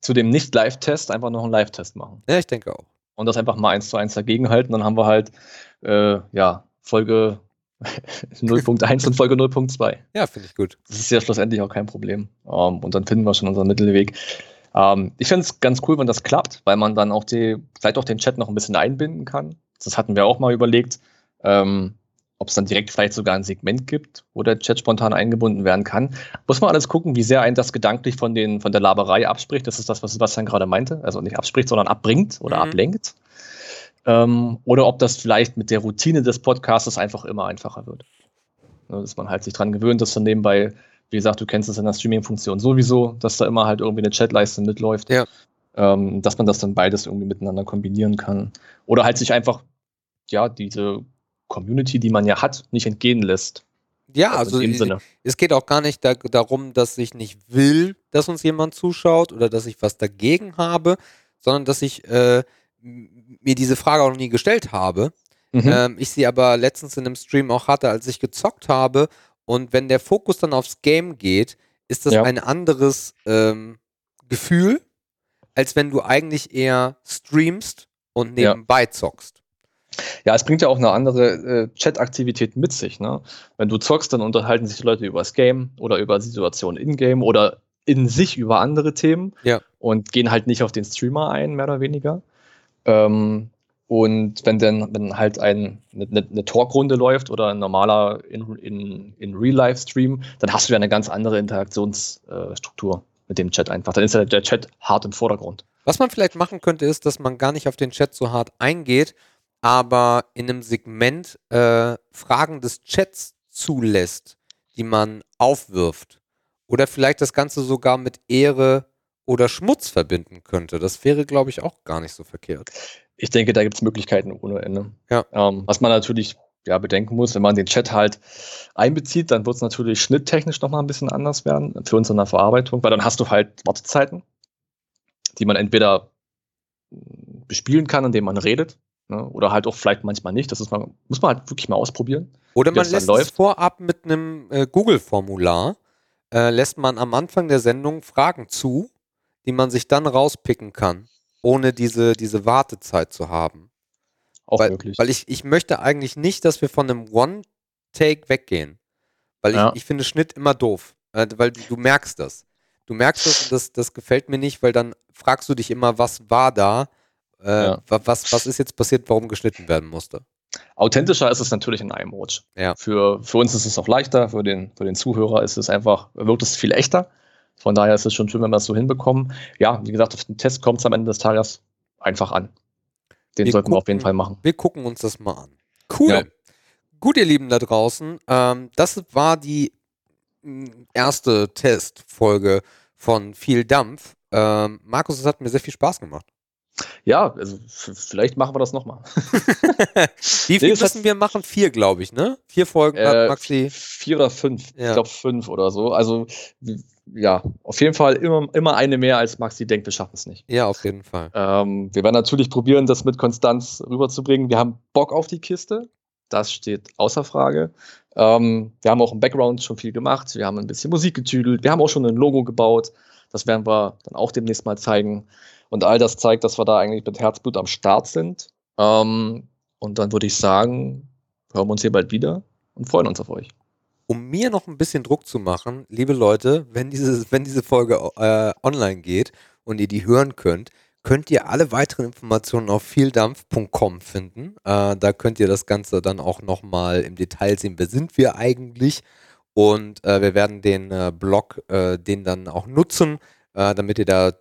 zu dem Nicht-Live-Test einfach noch einen Live-Test machen. Ja, ich denke auch. Und das einfach mal eins zu eins dagegenhalten, dann haben wir halt, äh, ja, Folge 0.1 und Folge 0.2. Ja, finde ich gut. Das ist ja schlussendlich auch kein Problem. Um, ähm, und dann finden wir schon unseren Mittelweg. Um, ähm, ich finde es ganz cool, wenn das klappt, weil man dann auch die, vielleicht auch den Chat noch ein bisschen einbinden kann. Das hatten wir auch mal überlegt. Ähm, ob es dann direkt vielleicht sogar ein Segment gibt, wo der Chat spontan eingebunden werden kann. Muss man alles gucken, wie sehr ein das gedanklich von, den, von der Laberei abspricht. Das ist das, was Sebastian gerade meinte. Also nicht abspricht, sondern abbringt oder mhm. ablenkt. Ähm, oder ob das vielleicht mit der Routine des Podcasts einfach immer einfacher wird. Ne, dass man halt sich dran gewöhnt, dass dann nebenbei, wie gesagt, du kennst es in der Streaming-Funktion sowieso, dass da immer halt irgendwie eine Chatleiste mitläuft. Ja. Ähm, dass man das dann beides irgendwie miteinander kombinieren kann. Oder halt sich einfach, ja, diese Community, die man ja hat, nicht entgehen lässt. Ja, also es geht auch gar nicht da, darum, dass ich nicht will, dass uns jemand zuschaut oder dass ich was dagegen habe, sondern dass ich äh, mir diese Frage auch noch nie gestellt habe. Mhm. Ähm, ich sie aber letztens in einem Stream auch hatte, als ich gezockt habe. Und wenn der Fokus dann aufs Game geht, ist das ja. ein anderes ähm, Gefühl, als wenn du eigentlich eher streamst und nebenbei ja. zockst. Ja, es bringt ja auch eine andere äh, Chat-Aktivität mit sich. Ne? Wenn du zockst, dann unterhalten sich die Leute über das Game oder über Situationen in-game oder in sich über andere Themen ja. und gehen halt nicht auf den Streamer ein, mehr oder weniger. Ähm, und wenn dann wenn halt ein, eine, eine Talkrunde läuft oder ein normaler in, in, in Real-Life-Stream, dann hast du ja eine ganz andere Interaktionsstruktur äh, mit dem Chat einfach. Dann ist ja der Chat hart im Vordergrund. Was man vielleicht machen könnte, ist, dass man gar nicht auf den Chat so hart eingeht, aber in einem Segment äh, Fragen des Chats zulässt, die man aufwirft. Oder vielleicht das Ganze sogar mit Ehre oder Schmutz verbinden könnte. Das wäre, glaube ich, auch gar nicht so verkehrt. Ich denke, da gibt es Möglichkeiten ohne Ende. Ja. Ähm, was man natürlich ja, bedenken muss, wenn man den Chat halt einbezieht, dann wird es natürlich schnitttechnisch nochmal ein bisschen anders werden für uns in der Verarbeitung, weil dann hast du halt Wartezeiten, die man entweder bespielen kann, indem man redet, Ne? Oder halt auch vielleicht manchmal nicht. Das ist mal, muss man halt wirklich mal ausprobieren. Oder man lässt es vorab mit einem äh, Google-Formular, äh, lässt man am Anfang der Sendung Fragen zu, die man sich dann rauspicken kann, ohne diese, diese Wartezeit zu haben. Auch weil, möglich. Weil ich, ich möchte eigentlich nicht, dass wir von einem One-Take weggehen. Weil ja. ich, ich finde Schnitt immer doof. Äh, weil du, du merkst das. Du merkst das und das, das gefällt mir nicht, weil dann fragst du dich immer, was war da? Äh, ja. was, was ist jetzt passiert, warum geschnitten werden musste? Authentischer ist es natürlich in einem Rutsch. Ja. Für, für uns ist es auch leichter, für den, für den Zuhörer ist es einfach, wirkt es viel echter. Von daher ist es schon schön, wenn wir es so hinbekommen. Ja, wie gesagt, auf den Test kommt es am Ende des Tages einfach an. Den wir sollten gucken, wir auf jeden Fall machen. Wir gucken uns das mal an. Cool. Ja. Gut, ihr Lieben da draußen. Ähm, das war die mm, erste Testfolge von Viel Dampf. Ähm, Markus, es hat mir sehr viel Spaß gemacht. Ja, also vielleicht machen wir das nochmal. Wie viel nee, müssen wir machen? Vier, glaube ich, ne? Vier Folgen äh, Maxi. Vier oder fünf. Ja. Ich glaube fünf oder so. Also ja, auf jeden Fall immer, immer eine mehr, als Maxi denkt, wir schaffen es nicht. Ja, auf jeden Fall. Ähm, wir werden natürlich probieren, das mit Konstanz rüberzubringen. Wir haben Bock auf die Kiste. Das steht außer Frage. Ähm, wir haben auch im Background schon viel gemacht. Wir haben ein bisschen Musik getüdelt. Wir haben auch schon ein Logo gebaut. Das werden wir dann auch demnächst mal zeigen. Und all das zeigt, dass wir da eigentlich mit Herzblut am Start sind. Ähm, und dann würde ich sagen, hören wir uns hier bald wieder und freuen uns auf euch. Um mir noch ein bisschen Druck zu machen, liebe Leute, wenn diese, wenn diese Folge äh, online geht und ihr die hören könnt, könnt ihr alle weiteren Informationen auf vieldampf.com finden. Äh, da könnt ihr das Ganze dann auch nochmal im Detail sehen. Wer sind wir eigentlich? Und äh, wir werden den äh, Blog, äh, den dann auch nutzen, äh, damit ihr da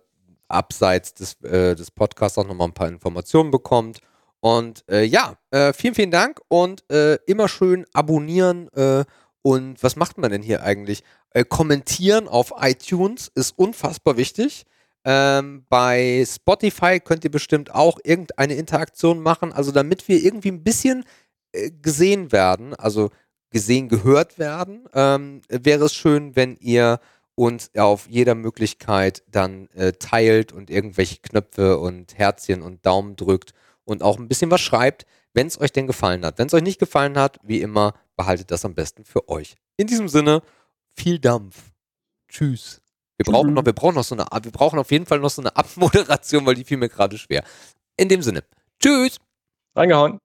abseits des, des Podcasts auch nochmal ein paar Informationen bekommt. Und ja, vielen, vielen Dank und immer schön abonnieren. Äh, und was macht man denn hier eigentlich? Äh, kommentieren auf iTunes ist unfassbar wichtig. Ähm, bei Spotify könnt ihr bestimmt auch irgendeine Interaktion machen, also damit wir irgendwie ein bisschen gesehen werden, also gesehen, gehört werden, ähm, wäre es schön, wenn ihr und auf jeder Möglichkeit dann äh, teilt und irgendwelche Knöpfe und Herzchen und Daumen drückt und auch ein bisschen was schreibt, wenn es euch denn gefallen hat. Wenn es euch nicht gefallen hat, wie immer, behaltet das am besten für euch. In diesem Sinne, viel Dampf. Tschüss. Wir brauchen noch, wir brauchen noch so eine, wir brauchen auf jeden Fall noch so eine Abmoderation, weil die fiel mir gerade schwer. In dem Sinne, tschüss. Reingehauen.